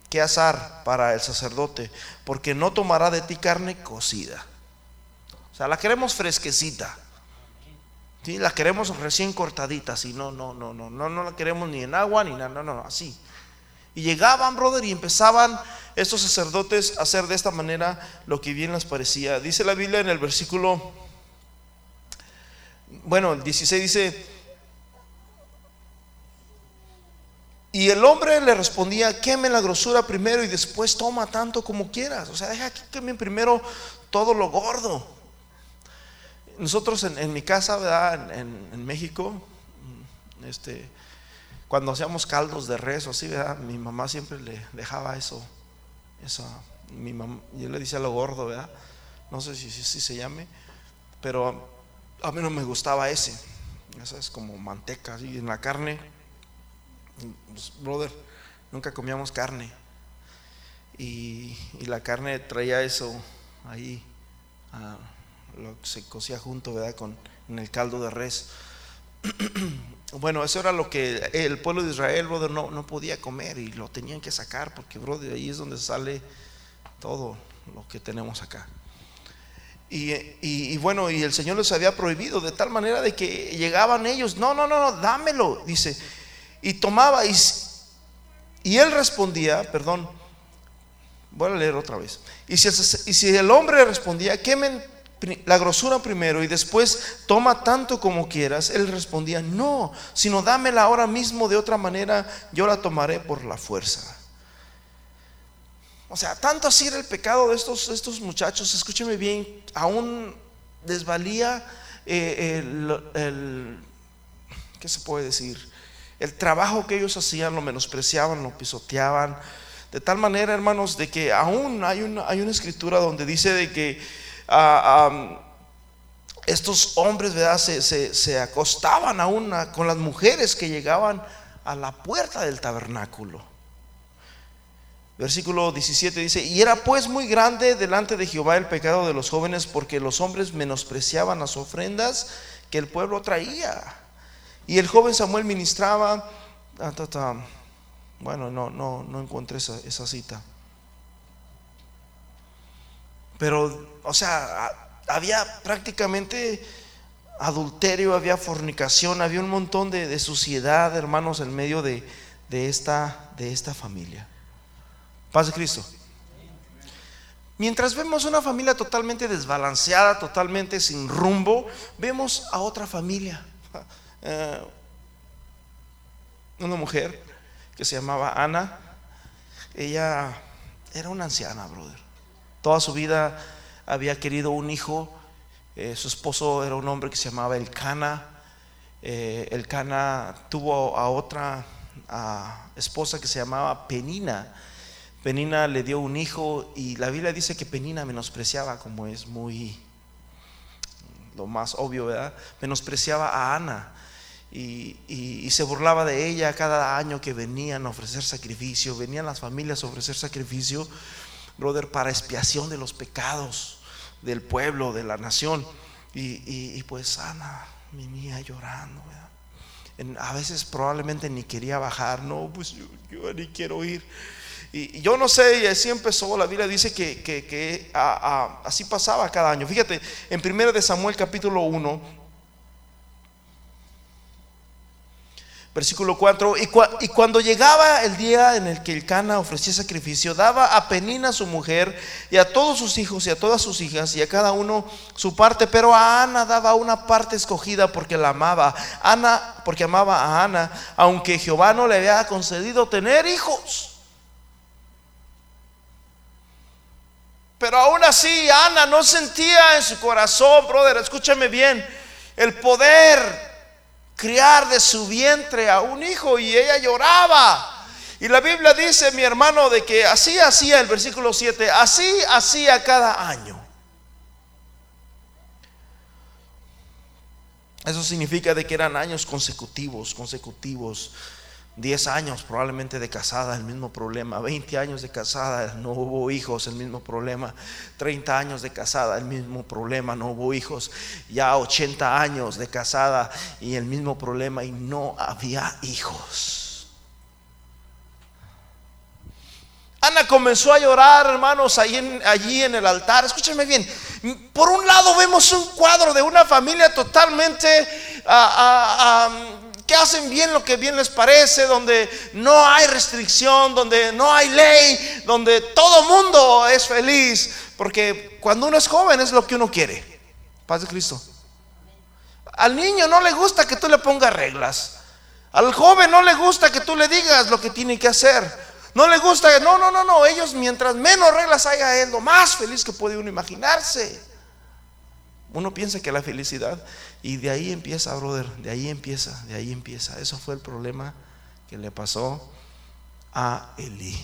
Speaker 1: que asar para el sacerdote, porque no tomará de ti carne cocida. O sea, la queremos fresquecita. ¿sí? La queremos recién cortadita, así, no, no, no, no, no, no la queremos ni en agua ni nada, no, no, así. Y llegaban, brother, y empezaban estos sacerdotes a hacer de esta manera lo que bien les parecía. Dice la Biblia en el versículo, bueno, el 16 dice, Y el hombre le respondía, queme la grosura primero y después toma tanto como quieras. O sea, deja que quemen primero todo lo gordo. Nosotros en, mi casa, ¿verdad? En, México, este, cuando hacíamos caldos de res o así, ¿verdad? Mi mamá siempre le dejaba eso. eso mi mamá, yo le decía lo gordo, ¿verdad? No sé si, si, se llame, pero a mí no me gustaba ese. Esa es como manteca, así en la carne pues, brother, nunca comíamos carne. Y, la carne traía eso ahí, ah, lo que se cocía junto, ¿verdad? Con en el caldo de res. [CLEARS THROAT] bueno, eso era lo que el pueblo de Israel, brother, no, no podía comer y lo tenían que sacar porque, brother, ahí es donde sale todo lo que tenemos acá. Y, bueno, y el Señor les había prohibido de tal manera de que llegaban ellos, no, no, no, no, dámelo, dice, y tomaba y, él respondía, perdón, voy a leer otra vez. Y si, y si el hombre respondía, quemen la grosura primero y después toma tanto como quieras, él respondía, no, sino dámela ahora mismo de otra manera, yo la tomaré por la fuerza. O sea, tanto así era el pecado de estos, estos muchachos, escúcheme bien, aún desvalía eh, el, ¿qué se puede decir? El trabajo que ellos hacían lo menospreciaban, lo pisoteaban. De tal manera, hermanos, de que aún hay una, hay una escritura donde dice de que ah, estos hombres ¿verdad? Se, se, acostaban aún con las mujeres que llegaban a la puerta del tabernáculo. Versículo 17 dice, y era pues muy grande delante de Jehová el pecado de los jóvenes porque los hombres menospreciaban las ofrendas que el pueblo traía. Y el joven Samuel ministraba, ah, bueno, no, no, no encontré esa, esa cita. Pero, o sea, había prácticamente adulterio, había fornicación, había un montón de, suciedad, hermanos, en medio de, esta, de esta familia. Paz de Cristo. Mientras vemos una familia totalmente desbalanceada, totalmente sin rumbo, vemos a otra familia. [LAUGHS] Eh, una mujer que se llamaba Ana. Ella era una anciana, brother. Toda su vida había querido un hijo. Eh, su esposo era un hombre que se llamaba Elcana. Eh, Elcana tuvo a otra esposa que se llamaba Penina. Penina le dio un hijo y la Biblia dice que Penina menospreciaba, como es muy lo más obvio, ¿verdad? Menospreciaba a Ana y, se burlaba de ella cada año que venían a ofrecer sacrificio, venían las familias a ofrecer sacrificio brother, para expiación de los pecados del pueblo, de la nación. Y, pues Ana venía llorando. a veces probablemente ni quería bajar, no, pues yo, ni quiero ir. Y, yo no sé, y así empezó, la Biblia dice que, así pasaba cada año. Fíjate, en 1 de Samuel capítulo 1, Versículo 4, y, cuando llegaba el día en el que el Cana ofrecía sacrificio, daba a Penina su mujer y a todos sus hijos y a todas sus hijas y a cada uno su parte, pero a Ana daba una parte escogida porque la amaba. Ana, porque amaba a Ana, aunque Jehová no le había concedido tener hijos. Pero aún así, Ana no sentía en su corazón, brother, escúchame bien, el poder criar de su vientre a un hijo y ella lloraba. Y la Biblia dice, mi hermano, de que así hacía el versículo 7, así hacía cada año. Eso significa de que eran años consecutivos, consecutivos 10 años probablemente de casada, el mismo problema. 20 años de casada, no hubo hijos, el mismo problema. 30 años de casada, el mismo problema, no hubo hijos. Ya 80 años de casada y el mismo problema y no había hijos. Ana comenzó a llorar, hermanos, allí en, allí en el altar. Escúchenme bien. Por un lado vemos un cuadro de una familia totalmente... Ah, ah, ah, que hacen bien lo que bien les parece, donde no hay restricción, donde no hay ley, donde todo mundo es feliz, porque cuando uno es joven es lo que uno quiere. Paz de Cristo. Al niño no le gusta que tú le pongas reglas. Al joven no le gusta que tú le digas lo que tiene que hacer. No le gusta, no, no, no, no. Ellos mientras menos reglas haya, es lo más feliz que puede uno imaginarse. Uno piensa que la felicidad, y de ahí empieza, brother, de ahí empieza, de ahí empieza. Eso fue el problema que le pasó a Elí.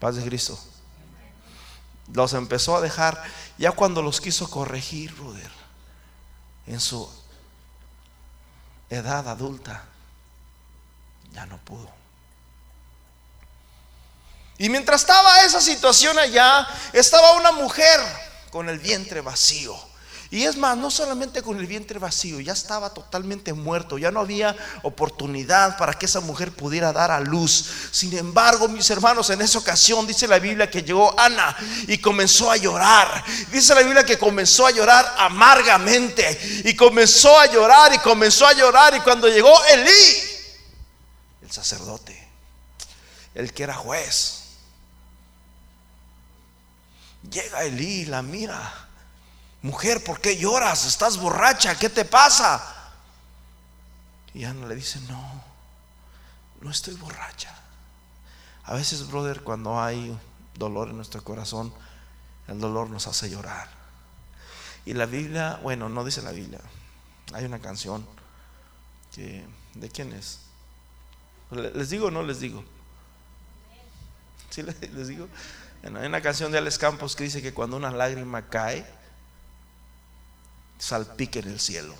Speaker 1: Paz de Cristo. Los empezó a dejar, ya cuando los quiso corregir, brother, en su edad adulta, ya no pudo. Y mientras estaba esa situación allá, estaba una mujer con el vientre vacío. Y es más, no solamente con el vientre vacío, ya estaba totalmente muerto, ya no había oportunidad para que esa mujer pudiera dar a luz. Sin embargo, mis hermanos, en esa ocasión dice la Biblia que llegó Ana y comenzó a llorar. Dice la Biblia que comenzó a llorar amargamente y comenzó a llorar y comenzó a llorar y cuando llegó Elí, el sacerdote, el que era juez, Llega Elí y la mira. Mujer, ¿por qué lloras? ¿Estás borracha? ¿Qué te pasa? Y Ana le dice, no, no estoy borracha. A veces, brother, cuando hay dolor en nuestro corazón, el dolor nos hace llorar. Y la Biblia, bueno, no dice la Biblia. Hay una canción que, ¿de quién es? ¿Les digo o no les digo? ¿Sí les digo? Hay una canción de Alex Campos que dice que cuando una lágrima cae, salpique en el cielo.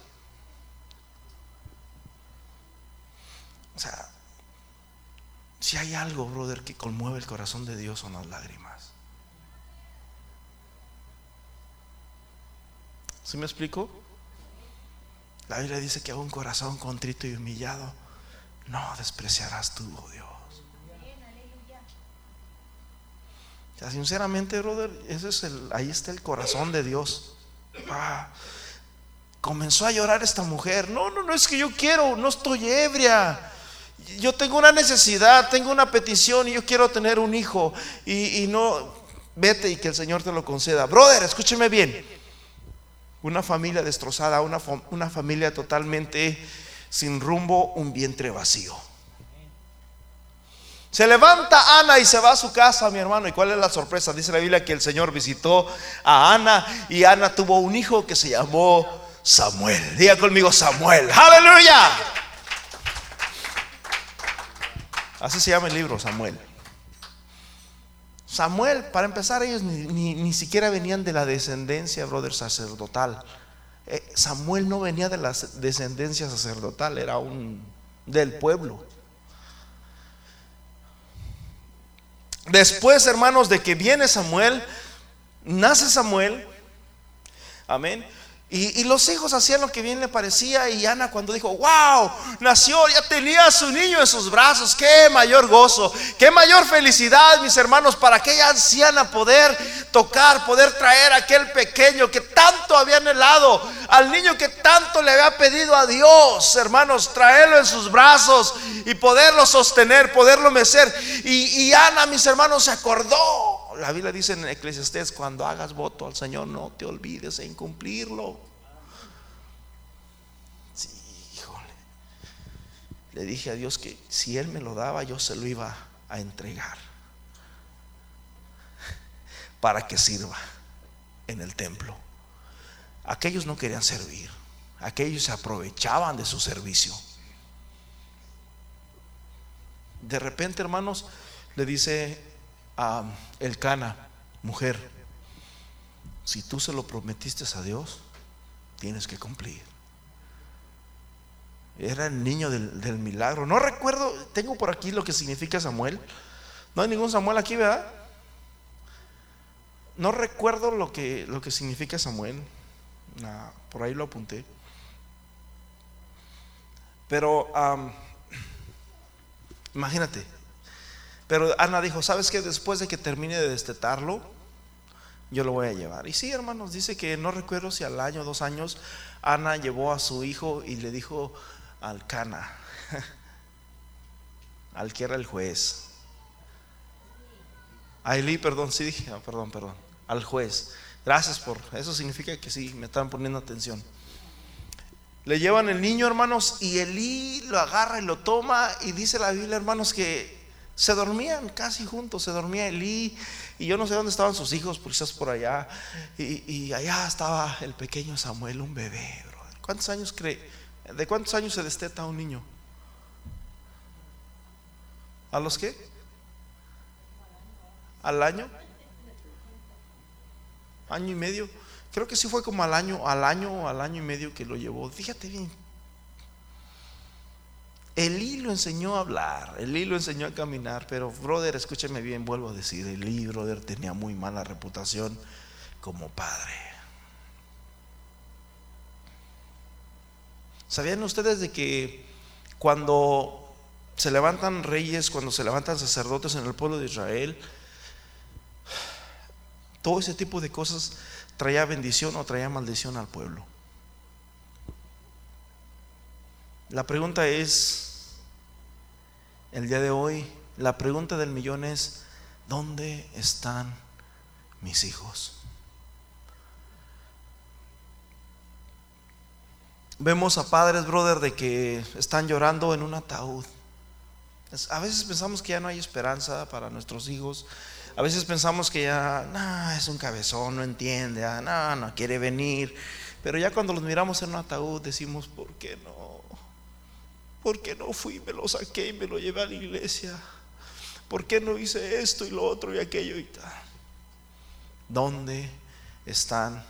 Speaker 1: Si hay algo, brother, que conmueve el corazón de Dios son las lágrimas. ¿Sí me explico? La Biblia dice que a un corazón contrito y humillado no despreciarás tú, oh Dios. sinceramente, brother, ese es el, ahí está el corazón de Dios. Ah, comenzó a llorar esta mujer. No, no, no es que yo quiero, no estoy ebria. Yo tengo una necesidad, tengo una petición y yo quiero tener un hijo. Y, y no, vete y que el Señor te lo conceda. Brother, escúcheme bien. Una familia destrozada, una, una familia totalmente sin rumbo, un vientre vacío. Se levanta Ana y se va a su casa, mi hermano. ¿Y cuál es la sorpresa? Dice la Biblia que el Señor visitó a Ana y Ana tuvo un hijo que se llamó Samuel. Diga conmigo Samuel. Aleluya. Así se llama el libro, Samuel. Samuel, para empezar, ellos ni, siquiera venían de la descendencia, brother, sacerdotal. Eh, Samuel no venía de la descendencia sacerdotal, era un del pueblo. Después, hermanos, de que viene Samuel, nace Samuel, amén. Y, los hijos hacían lo que bien le parecía y Ana cuando dijo, wow, nació, ya tenía a su niño en sus brazos, qué mayor gozo, qué mayor felicidad, mis hermanos, para aquella anciana poder tocar, poder traer a aquel pequeño que tanto había anhelado, al niño que tanto le había pedido a Dios, hermanos, traerlo en sus brazos y poderlo sostener, poderlo mecer. Y, y Ana, mis hermanos, se acordó la Biblia dice en Eclesiastés, cuando hagas voto al Señor, no te olvides de incumplirlo. Sí, híjole. Le dije a Dios que si Él me lo daba, yo se lo iba a entregar. Para que sirva en el templo. Aquellos no querían servir. Aquellos se aprovechaban de su servicio. De repente, hermanos, le dice a el Cana, mujer, si tú se lo prometiste a Dios, tienes que cumplir. Era el niño del, milagro. No recuerdo, tengo por aquí lo que significa Samuel. No hay ningún Samuel aquí, ¿verdad? No recuerdo lo que, lo que significa Samuel. por ahí lo apunté. Pero imagínate, pero Ana dijo, ¿sabes qué? Después de que termine de destetarlo, yo lo voy a llevar. Y sí, hermanos, dice que no recuerdo si al año, dos años, Ana llevó a su hijo y le dijo al Cana, [LAUGHS] al que era el juez. A perdón, sí dije, ah, perdón, perdón, al juez. Gracias por, eso significa que sí, me están poniendo atención. Le llevan el niño, hermanos, y Elí lo agarra y lo toma y dice la Biblia, hermanos, que se dormían casi juntos, se dormía Elí y yo no sé dónde estaban sus hijos, estás por allá. Y, allá estaba el pequeño Samuel, un bebé. ¿Cuántos años cree? ¿De cuántos años se desteta un niño? ¿A los qué? ¿Al año? ¿Año y medio? Creo que sí fue como al año, al año, al año y medio que lo llevó. Fíjate bien, Elí lo enseñó a hablar, Elí lo enseñó a caminar, pero brother, escúcheme bien, vuelvo a decir, Elí, brother, tenía muy mala reputación como padre. ¿Sabían ustedes de que cuando se levantan reyes, cuando se levantan sacerdotes en el pueblo de Israel, todo ese tipo de cosas traía bendición o traía maldición al pueblo? La pregunta es, el día de hoy, la pregunta del millón es, ¿dónde están mis hijos? Vemos a padres, brother, de que están llorando en un ataúd. A veces pensamos que ya no hay esperanza para nuestros hijos. A veces pensamos que ya, no, es un cabezón, no entiende, ah, no quiere venir. Pero ya cuando los miramos en un ataúd decimos, ¿por qué no? ¿Por qué no fui, me lo saqué y me lo llevé a la iglesia? ¿Por qué no hice esto y lo otro y aquello y tal? ¿Dónde están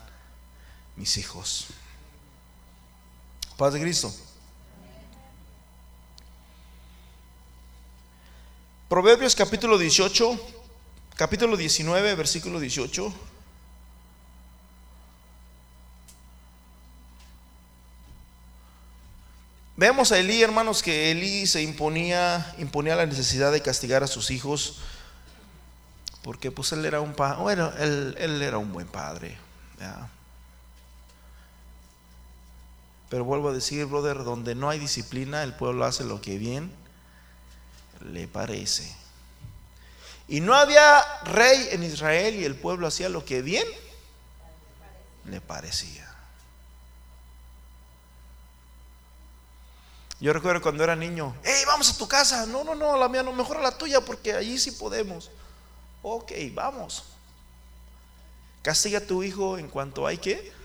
Speaker 1: mis hijos? Paz de Cristo. Proverbios capítulo 18, capítulo 19, versículo 18. Vemos a Elí, hermanos, que Elí se imponía, imponía la necesidad de castigar a sus hijos, porque pues él era un bueno, él, él era un buen padre. Pero vuelvo a decir, brother, donde no hay disciplina, el pueblo hace lo que bien le parece. Y no había rey en Israel y el pueblo hacía lo que bien le parecía. Yo recuerdo cuando era niño, hey, vamos a tu casa. No, no, no, la mía no, mejor a la tuya porque allí sí podemos. Ok, vamos. Castiga a tu hijo en cuanto hay que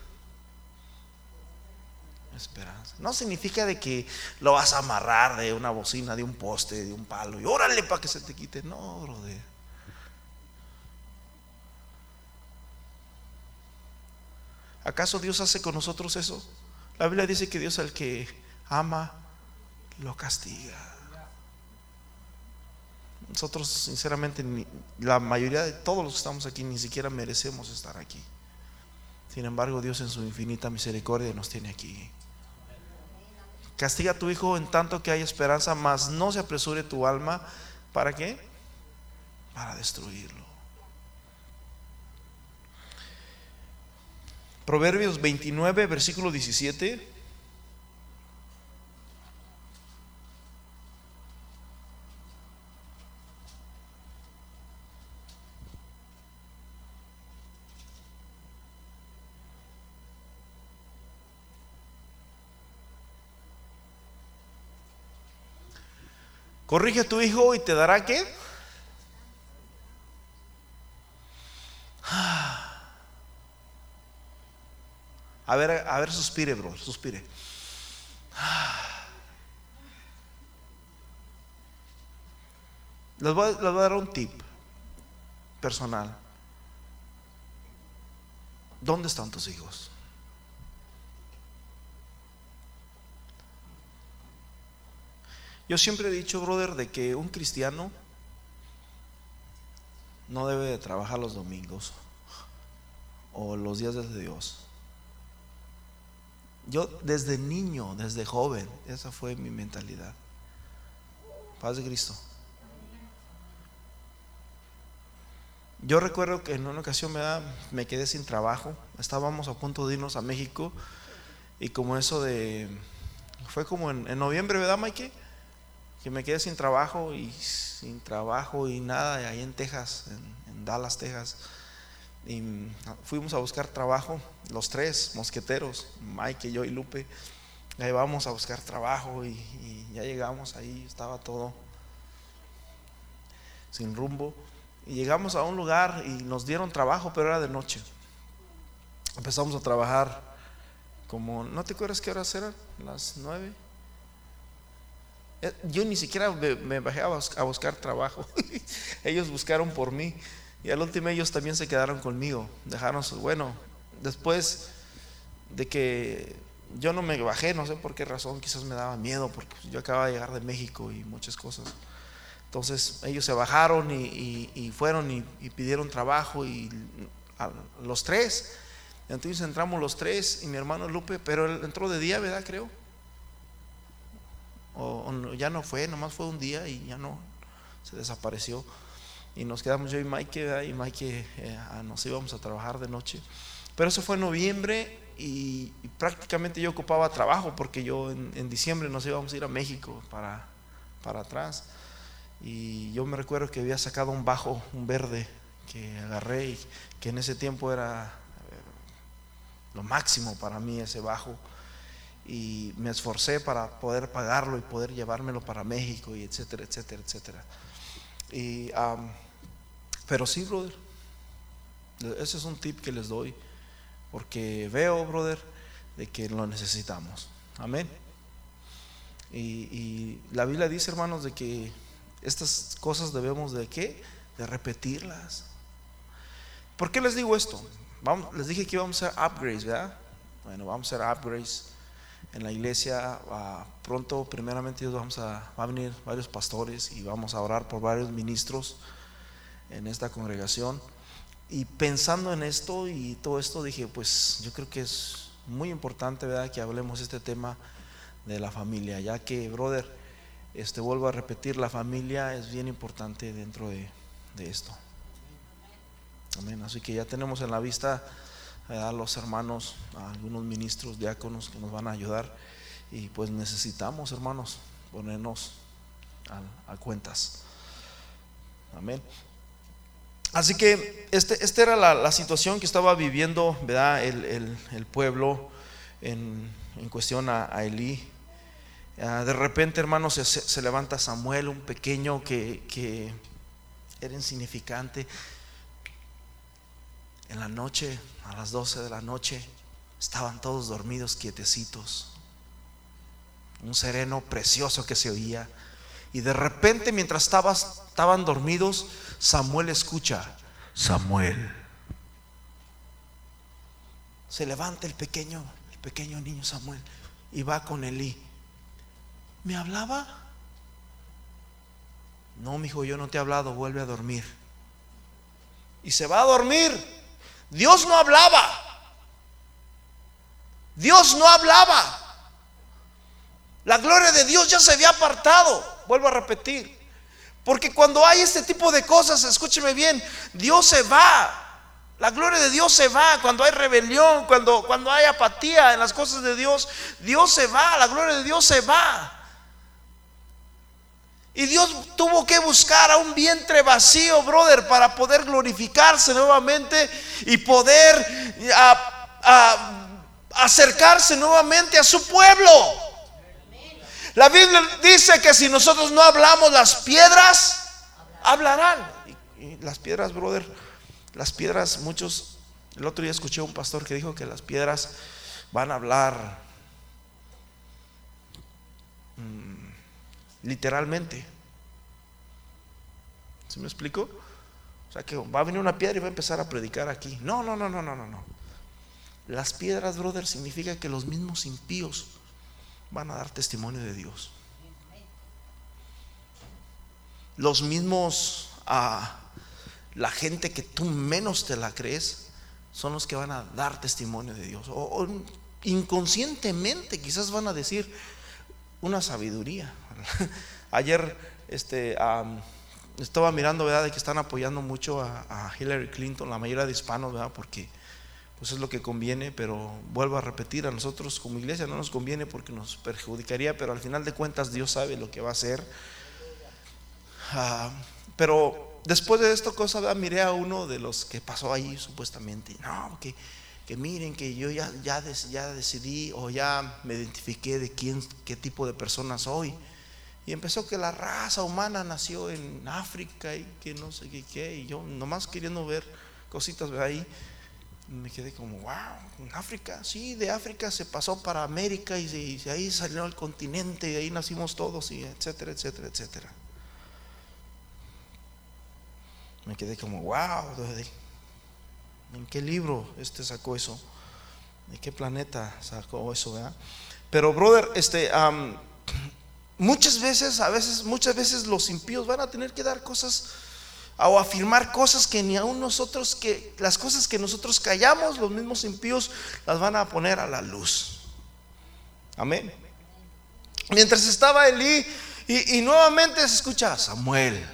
Speaker 1: esperanza. No significa de que lo vas a amarrar de una bocina, de un poste, de un palo y órale para que se te quite. No, brother. ¿Acaso Dios hace con nosotros eso? La Biblia dice que Dios al que ama lo castiga. Nosotros, sinceramente, la mayoría de todos los que estamos aquí ni siquiera merecemos estar aquí. Sin embargo, Dios en su infinita misericordia nos tiene aquí. Castiga a tu hijo en tanto que hay esperanza, mas no se apresure tu alma. ¿Para qué? Para destruirlo. Proverbios 29, versículo 17. Corrige a tu hijo y te dará qué? A ver, a ver, suspire, bro, suspire. Les voy, les voy a dar un tip personal. ¿Dónde están tus hijos? Yo siempre he dicho, brother, de que un cristiano no debe de trabajar los domingos o los días de Dios. Yo desde niño, desde joven, esa fue mi mentalidad. Paz de Cristo. Yo recuerdo que en una ocasión me, me quedé sin trabajo. Estábamos a punto de irnos a México. Y como eso de. Fue como en, en noviembre, ¿verdad, Mike? Que me quedé sin trabajo y sin trabajo y nada ahí en Texas, en, Dallas, Texas. Y fuimos a buscar trabajo, los tres mosqueteros, Mike, yo y Lupe. Ahí vamos a buscar trabajo y, y ya llegamos ahí, estaba todo sin rumbo. Y llegamos a un lugar y nos dieron trabajo, pero era de noche. Empezamos a trabajar como, ¿no te acuerdas qué horas eran? Las nueve. Eh, yo ni siquiera me, bajé a buscar trabajo. [LAUGHS] ellos buscaron por mí. Y al último ellos también se quedaron conmigo. Dejaron su, bueno, después de que yo no me bajé, no sé por qué razón, quizás me daba miedo, porque yo acababa de llegar de México y muchas cosas. Entonces ellos se bajaron y, fueron y, pidieron trabajo y los tres. Entonces entramos los tres y mi hermano Lupe, pero él entró de día, ¿verdad? Creo o, ya no fue, nomás fue un día y ya no, se desapareció. Y nos quedamos yo y Mike, y Mike eh, nos íbamos a trabajar de noche. Pero eso fue en noviembre y, prácticamente yo ocupaba trabajo porque yo en, diciembre nos íbamos a ir a México para, para atrás. Y yo me recuerdo que había sacado un bajo, un verde, que agarré y que en ese tiempo era eh, lo máximo para mí ese bajo y me esforcé para poder pagarlo y poder llevármelo para México y etcétera, etcétera, etcétera. Y, pero sí, brother, ese es un tip que les doy porque veo, brother, de que lo necesitamos. Amén. Y, la Biblia dice, hermanos, de que estas cosas debemos de qué? De repetirlas. ¿Por qué les digo esto? Les dije que íbamos a hacer upgrades, ¿verdad? Bueno, vamos a hacer upgrades en la iglesia. Ah, pronto, primeramente, Dios vamos a, va a venir varios pastores y vamos a orar por varios ministros en esta congregación. Y pensando en esto y todo esto, dije, pues yo creo que es muy importante, ¿verdad?, que hablemos este tema de la familia, ya que, brother, este vuelvo a repetir, la familia es bien importante dentro de, de esto. Amén. Así que ya tenemos en la vista a los hermanos, a algunos ministros, diáconos que nos van a ayudar. Y pues necesitamos, hermanos, ponernos a, cuentas. Amén. Así que este, esta era la, situación que estaba viviendo ¿verdad? El, pueblo en, cuestión a, Elí. Ah, de repente, hermanos, se, levanta Samuel, un pequeño que, que era insignificante. En la noche a las 12 de la noche, estaban todos dormidos, quietecitos. Un sereno precioso que se oía. Y de repente, mientras estaban dormidos, Samuel escucha, Samuel. Se levanta el pequeño, el pequeño niño Samuel y va con Elí. ¿Me hablaba? No, mi hijo, yo no te he hablado, vuelve a dormir. Y se va a dormir. Dios no hablaba. Dios no hablaba. La gloria de Dios ya se había apartado. Vuelvo a repetir. Porque cuando hay este tipo de cosas, escúcheme bien, Dios se va. La gloria de Dios se va cuando hay rebelión, cuando, cuando hay apatía en las cosas de Dios. Dios se va, la gloria de Dios se va. Y Dios tuvo que buscar a un vientre vacío, brother, para poder glorificarse nuevamente y poder acercarse nuevamente a su pueblo. La Biblia dice que si nosotros no hablamos, las piedras hablarán. Y, las piedras, brother, las piedras, muchos, el otro día escuché a un pastor que dijo que las piedras van a hablar literalmente. ¿Se me explico? O sea que va a venir una piedra y va a empezar a predicar aquí. No, no, no, no, no, no, no. Las piedras, brother, significa que los mismos impíos van a dar testimonio de Dios. Los mismos, ah, la gente que tú menos te la crees, son los que van a dar testimonio de Dios. O, inconscientemente quizás van a decir una sabiduría. [LAUGHS] Ayer este, estaba mirando, ¿verdad?, de que están apoyando mucho a, Hillary Clinton, la mayoría de hispanos, ¿verdad?, porque pues es lo que conviene, pero vuelvo a repetir, a nosotros como iglesia no nos conviene porque nos perjudicaría, pero al final de cuentas Dios sabe lo que va a hacer. Ah, pero después de esto cosa, miré a uno de los que pasó ahí supuestamente, no, que, que miren que yo ya, ya, ya decidí o ya me identifiqué de quién, qué tipo de persona soy. Y empezó que la raza humana nació en África y que no sé qué, y yo nomás queriendo ver cositas de ahí, me quedé como, wow, en África, sí, de África se pasó para América y, de ahí salió el continente y ahí nacimos todos y etcétera, etcétera, etcétera. Me quedé como, wow, ¿en qué libro este sacó eso? ¿De qué planeta sacó eso? Pero, brother, este, muchas veces, a veces, muchas veces los impíos van a tener que dar cosas o afirmar cosas que ni aún nosotros, que las cosas que nosotros callamos, los mismos impíos las van a poner a la luz. Amén. Mientras estaba Elí y, nuevamente se escucha Samuel.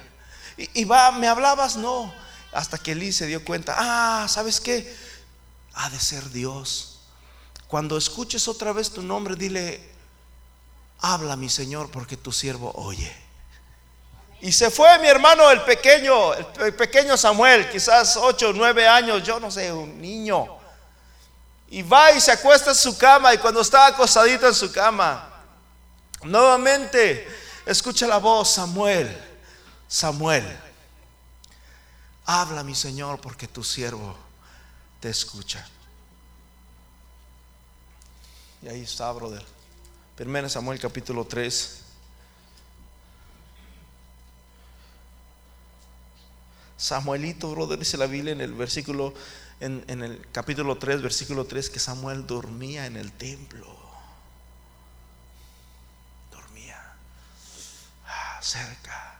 Speaker 1: Y, y, va, ¿me hablabas? No. Hasta que Elí se dio cuenta, ah, ¿sabes qué? Ha de ser Dios. Cuando escuches otra vez tu nombre, dile, habla mi Señor porque tu siervo oye. Y se fue mi hermano el pequeño, el pequeño Samuel, quizás 8 o 9 años, yo no sé, un niño. Y va y se acuesta en su cama y cuando está acostadito en su cama, nuevamente escucha la voz, Samuel, Samuel, Habla, mi Señor, porque tu siervo te escucha. Y ahí está, brother. Primera Samuel capítulo 3. Samuelito, brother, dice la Biblia en el versículo, en, en el capítulo 3, versículo 3, que Samuel dormía en el templo. Dormía. Ah, cerca.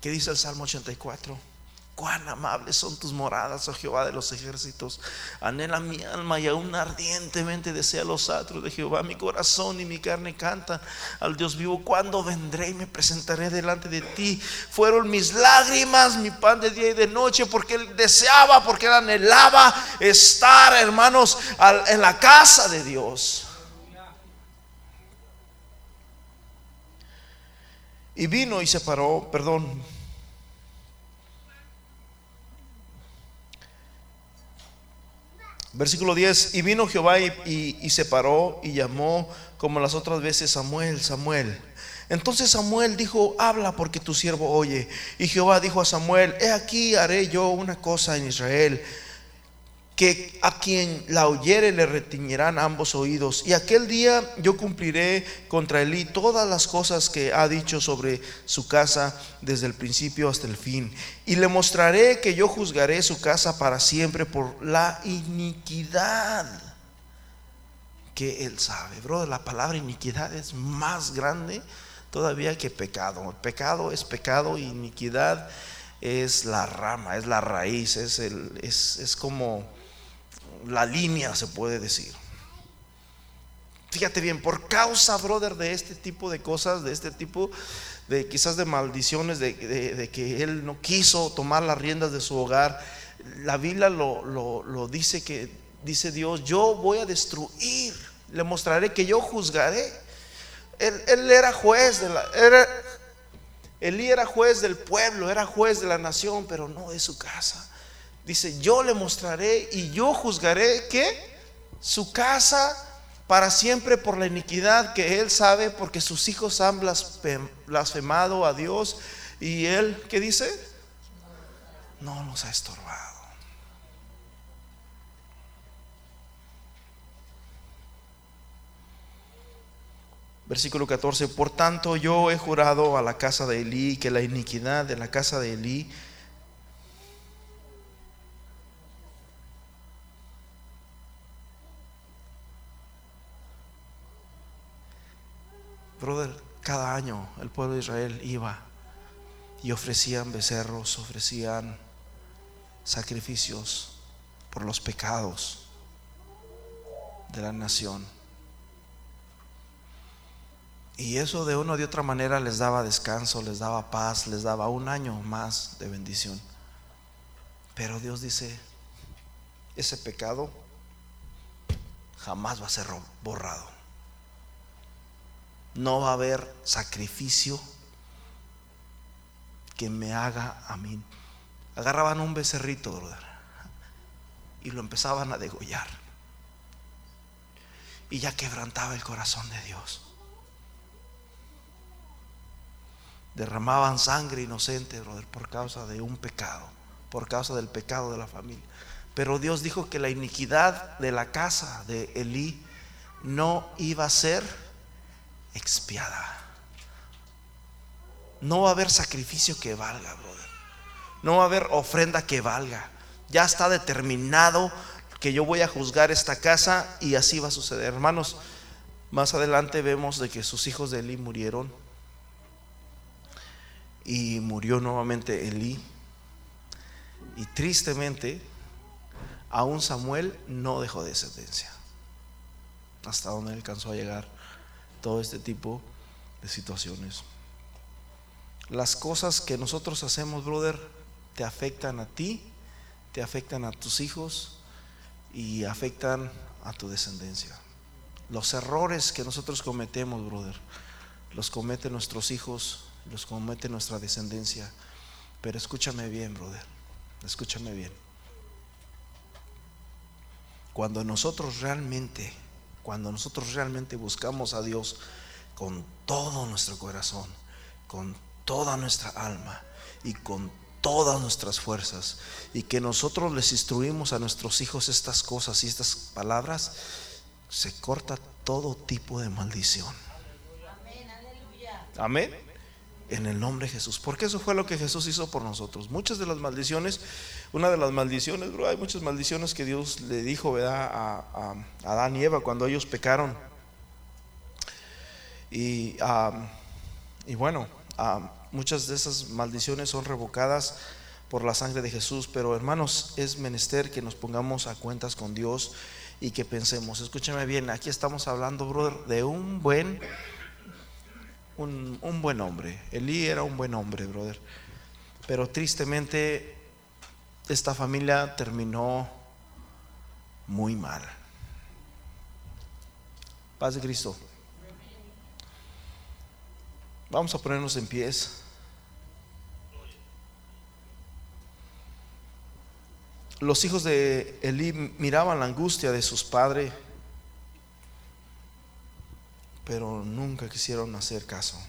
Speaker 1: ¿Qué dice el Salmo 84? Cuán amables son tus moradas, oh Jehová de los ejércitos. Anhela mi alma y aún ardientemente desea los atros de Jehová. Mi corazón y mi carne cantan al Dios vivo. Cuando vendré y me presentaré delante de ti? Fueron mis lágrimas, mi pan de día y de noche, porque él deseaba, porque él anhelaba estar, hermanos, en la casa de Dios. Y vino y se paró, perdón, Versículo 10, y vino Jehová y, se paró y llamó como las otras veces Samuel, Samuel. Entonces Samuel dijo, habla porque tu siervo oye. Y Jehová dijo a Samuel, he aquí haré yo una cosa en Israel que a quien la oyere le retiñerán ambos oídos. Y aquel día yo cumpliré contra Elí todas las cosas que ha dicho sobre su casa desde el principio hasta el fin. Y le mostraré que yo juzgaré su casa para siempre por la iniquidad que él sabe. Bro, la palabra iniquidad es más grande todavía que pecado. pecado es pecado, iniquidad es la rama, es la raíz, es, el, es, es como la línea, se puede decir. Fíjate bien, por causa, brother, de este tipo de cosas, de este tipo de quizás de maldiciones, de, que él no quiso tomar las riendas de su hogar, la Biblia lo, dice que, dice Dios, yo voy a destruir, le mostraré que yo juzgaré. Él, era juez de la... Era, era juez del pueblo, era juez de la nación, pero no de su casa. Dice, yo le mostraré y yo juzgaré que su casa para siempre por la iniquidad que él sabe porque sus hijos han blasfemado a Dios y él, ¿qué dice? No los ha estorbado. Versículo 14, por tanto yo he jurado a la casa de Elí que la iniquidad de la casa de Elí Brother, cada año el pueblo de Israel iba y ofrecían becerros, ofrecían sacrificios por los pecados de la nación. Y eso de una o de otra manera les daba descanso, les daba paz, les daba un año más de bendición. Pero Dios dice, ese pecado jamás va a ser borrado no va a haber sacrificio que me haga a mí. Agarraban un becerrito, y lo empezaban a degollar. Y ya quebrantaba el corazón de Dios. Derramaban sangre inocente, brother, por causa de un pecado, por causa del pecado de la familia. Pero Dios dijo que la iniquidad de la casa de Elí no iba a ser expiada. No va a haber sacrificio que valga, brother. No va a haber ofrenda que valga. Ya está determinado que yo voy a juzgar esta casa y así va a suceder. Hermanos, más adelante vemos de que sus hijos de Elí murieron y murió nuevamente Elí. Y tristemente, aún Samuel no dejó descendencia. Hasta donde alcanzó a llegar todo este tipo de situaciones. Las cosas que nosotros hacemos, brother, te afectan a ti, te afectan a tus hijos y afectan a tu descendencia. Los errores que nosotros cometemos, brother, los cometen nuestros hijos, los comete nuestra descendencia. Pero escúchame bien, brother, escúchame bien. Cuando nosotros realmente cuando nosotros realmente buscamos a Dios con todo nuestro corazón, con toda nuestra alma y con todas nuestras fuerzas, y que nosotros les instruimos a nuestros hijos estas cosas y estas palabras, se corta todo tipo de maldición. Amén en el nombre de Jesús. Porque eso fue lo que Jesús hizo por nosotros. Muchas de las maldiciones, una de las maldiciones, bro, hay muchas maldiciones que Dios le dijo ¿verdad? A, Adán y Eva cuando ellos pecaron. Y, y bueno, muchas de esas maldiciones son revocadas por la sangre de Jesús, pero hermanos, es menester que nos pongamos a cuentas con Dios y que pensemos, escúchame bien, aquí estamos hablando, brother, de un buen, un, buen hombre. Elí era un buen hombre, brother. Pero tristemente esta familia terminó muy mal. Paz de Cristo. Vamos a ponernos en pies. Los hijos de Elí miraban la angustia de sus padres, pero nunca quisieron hacer caso.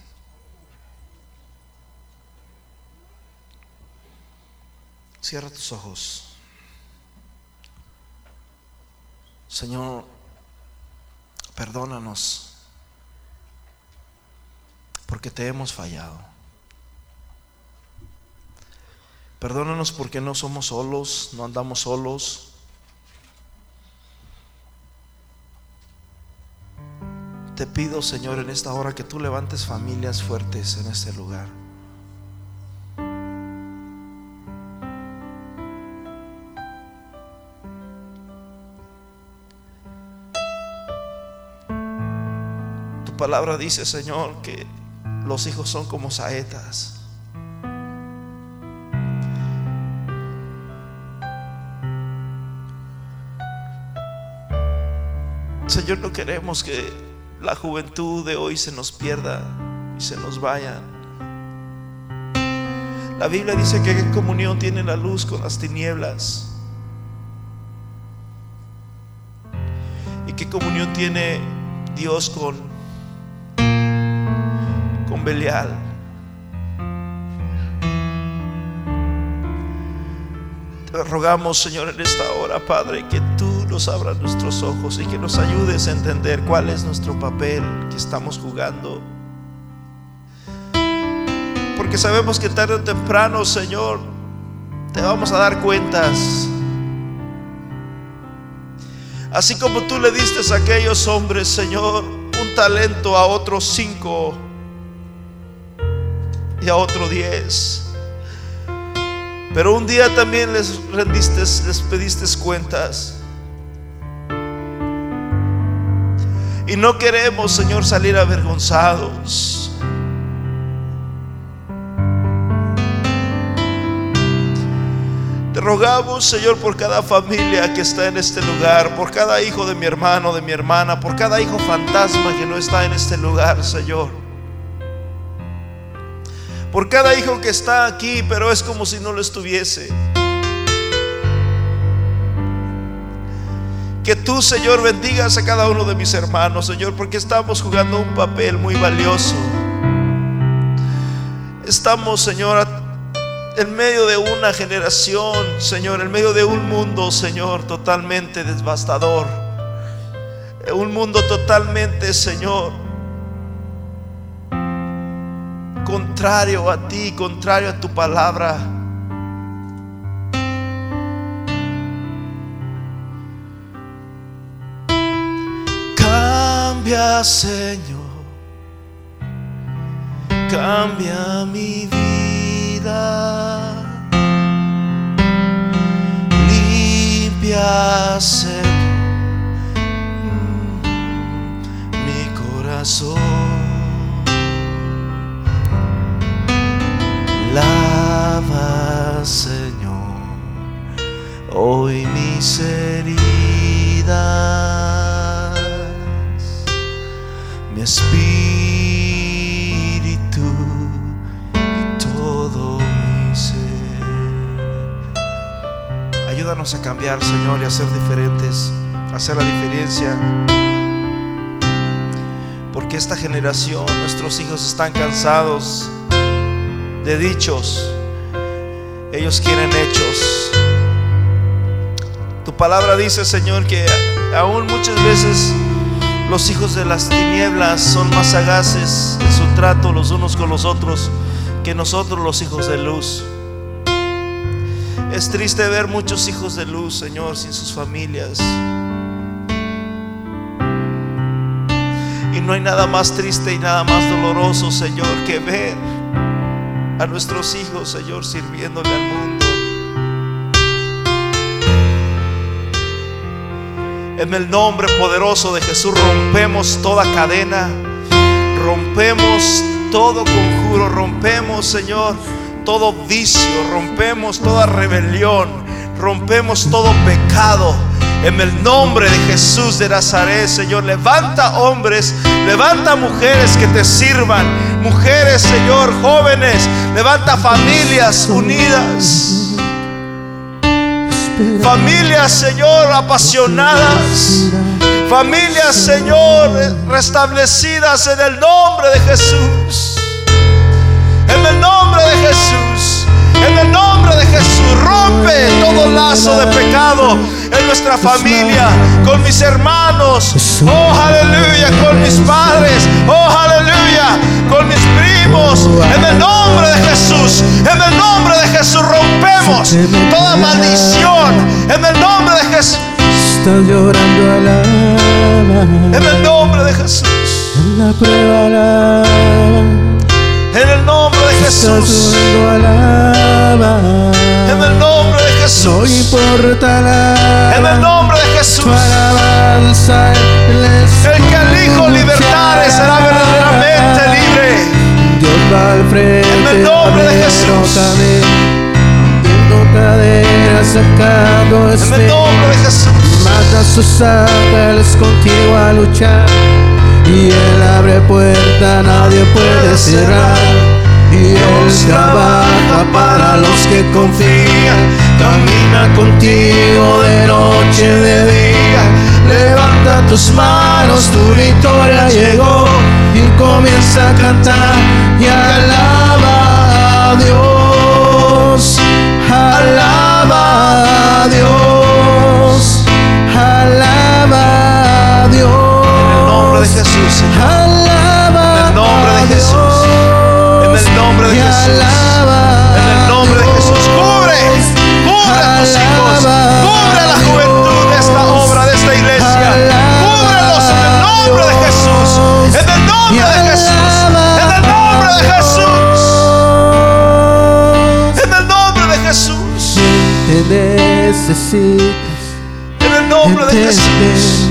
Speaker 1: Cierra tus ojos. Señor, perdónanos porque te hemos fallado. Perdónanos porque no somos solos, no andamos solos. Te pido, Señor, en esta hora que tú levantes familias fuertes en este lugar. Tu palabra dice, Señor, que los hijos son como saetas. Señor, no queremos que la juventud de hoy se nos pierda y se nos vaya. La Biblia dice que qué comunión tiene la luz con las tinieblas. Y qué comunión tiene Dios con con Belial. Te rogamos, Señor, en esta hora, Padre, que tú nos abras nuestros ojos y que nos ayudes a entender cuál es nuestro papel que estamos jugando. Porque sabemos que tarde o temprano, Señor, te vamos a dar cuentas. Así como tú le diste a aquellos hombres, Señor, un talento a otros cinco y a otro diez. Pero un día también les rendiste, les pediste cuentas. Y no queremos, Señor, salir avergonzados. Te rogamos, Señor, por cada familia que está en este lugar, por cada hijo de mi hermano, de mi hermana, por cada hijo fantasma que no está en este lugar, Señor. Por cada hijo que está aquí, pero es como si no lo estuviese. Que tú, Señor, bendigas a cada uno de mis hermanos, Señor, porque estamos jugando un papel muy valioso. Estamos, Señor, en medio de una generación, Señor, en medio de un mundo, Señor, totalmente devastador. Un mundo totalmente, Señor, contrario a ti, contrario a tu palabra. Cambia, Señor, cambia mi vida. Limpia, Señor, a ser diferentes, hacer la diferencia. Porque esta generación, nuestros hijos están cansados de dichos, ellos quieren hechos. Tu palabra dice, Señor, que aún muchas veces los hijos de las tinieblas son más sagaces en su trato los unos con los otros que nosotros los hijos de luz. Es triste ver muchos hijos de luz, Señor, sin sus familias. Y no hay nada más triste y nada más doloroso, Señor, que ver a nuestros hijos, Señor, sirviéndole al mundo. En el nombre poderoso de Jesús rompemos toda cadena, rompemos todo conjuro, rompemos, Señor, todo vicio, rompemos toda rebelión, rompemos todo pecado. En el nombre de Jesús de Nazaret, Señor, levanta hombres, levanta mujeres que te sirvan, mujeres, Señor, jóvenes, levanta familias unidas. Familias, Señor, apasionadas. Familias, Señor, restablecidas en el nombre de Jesús. En el nombre de Jesús. En el nombre de Jesús. Rompe todo lazo de pecado en nuestra familia. Con mis hermanos. Oh, aleluya. Con mis padres. Oh, aleluya. Con mis primos. En el nombre de Jesús. En el nombre de Jesús rompemos toda maldición. En el nombre de Jesús.
Speaker 2: Estás llorando.
Speaker 1: En el nombre de Jesús.
Speaker 2: En la prueba
Speaker 1: Jesús.
Speaker 2: alaba.
Speaker 1: En el nombre de
Speaker 2: No
Speaker 1: Jesús.
Speaker 2: importa
Speaker 1: En el
Speaker 2: la
Speaker 1: nombre de Jesús.
Speaker 2: tu alabanza
Speaker 1: El que el Hijo libertare será verdaderamente libre.
Speaker 2: Dios va al frente
Speaker 1: En el nombre de Jesús.
Speaker 2: sacando
Speaker 1: En el nombre de Jesús.
Speaker 2: Manda a sus ángeles contigo a luchar Y Él abre puerta, nadie puede cerrar Él trabaja para los que confían Camina contigo de noche, de día Levanta tus manos, tu victoria llegó Y comienza a cantar y alaba a Dios Alaba a Dios Alaba a Dios.
Speaker 1: En el nombre de Jesús. Nombre de
Speaker 2: Y
Speaker 1: Jesús.
Speaker 2: alaba
Speaker 1: En el nombre de Jesús. Cubre. Cubre a tus hijos. Cubre a la juventud de esta obra, de esta iglesia. Cúbrelos en el nombre de Jesús. En el nombre de Jesús. En el nombre de Jesús. En el nombre de Jesús.
Speaker 2: Te necesitas
Speaker 1: En el nombre de Jesús.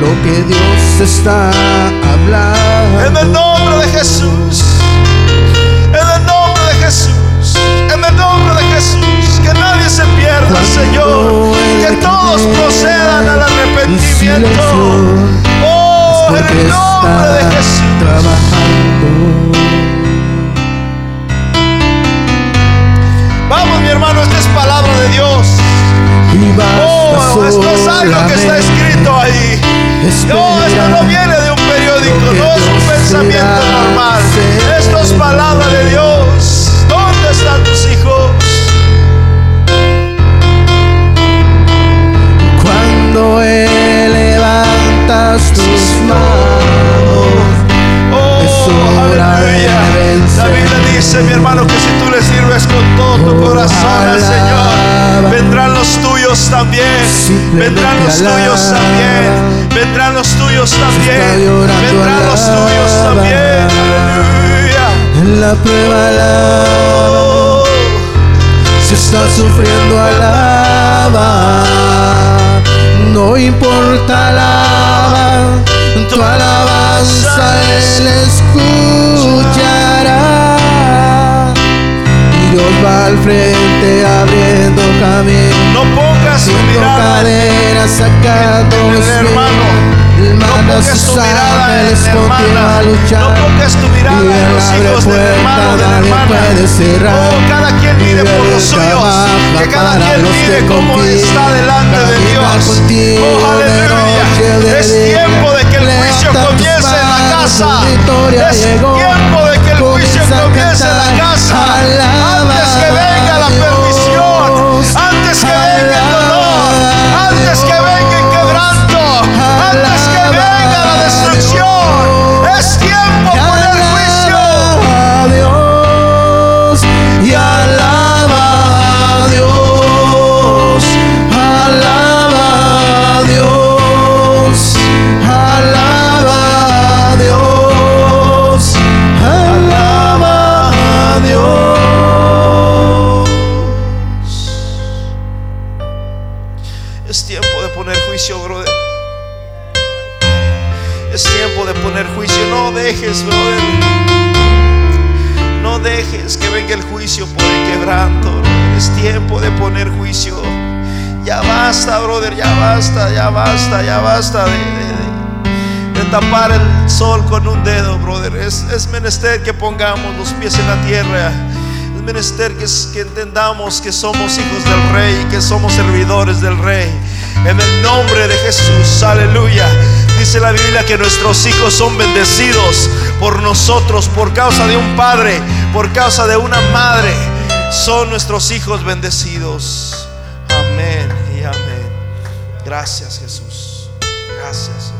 Speaker 2: lo que Dios está hablando.
Speaker 1: En el nombre de Jesús. Jesús. En el nombre de Jesús. Que nadie se pierda, Señor. Que todos procedan al arrepentimiento. Oh, en el nombre de Jesús.
Speaker 2: trabajando.
Speaker 1: Vamos, mi hermano, esta es palabra de Dios. Oh, esto es algo que está escrito ahí. No, esto no viene de un periódico, no es un pensamiento normal. Esto es palabra de Dios. ¿Dónde están tus hijos?
Speaker 2: Cuando levantas tus manos,
Speaker 1: Oh,
Speaker 2: Es hora.
Speaker 1: La Biblia dice, mi hermano, que si tú le sirves con todo tu
Speaker 2: Oh,
Speaker 1: corazón al Señor, vendrán los tuyos también. Vendrán los tuyos también. Vendrán los tuyos también. Vendrán los tuyos también. Aleluya.
Speaker 2: en la prueba alaba. Estás sufriendo alaba, no importa alaba, tu alabanza Él escuchará. Y Dios va al frente abriendo camino.
Speaker 1: no pongas
Speaker 2: cadenas, sacando los
Speaker 1: hermano. No pongas tu mirada en la hermana. No pongas tu mirada en los hijos del hermano, de la hermana. Oh, cada quien mire
Speaker 2: Y
Speaker 1: por los suyos. Que cada quien mire
Speaker 2: confían.
Speaker 1: está delante de Dios. Oh, aleluya. Es tiempo de que el juicio comience en la casa. Es tiempo basta, de, tapar el sol con un dedo, brother. Es, es menester que pongamos los pies en la tierra. Es menester que entendamos que somos hijos del rey, que somos servidores del rey. En el nombre de Jesús, aleluya. Dice la Biblia que nuestros hijos son bendecidos por nosotros, por causa de un padre, por causa de una madre. Son nuestros hijos bendecidos. Amén y amén. Gracias Jesús. Gracias. Señor.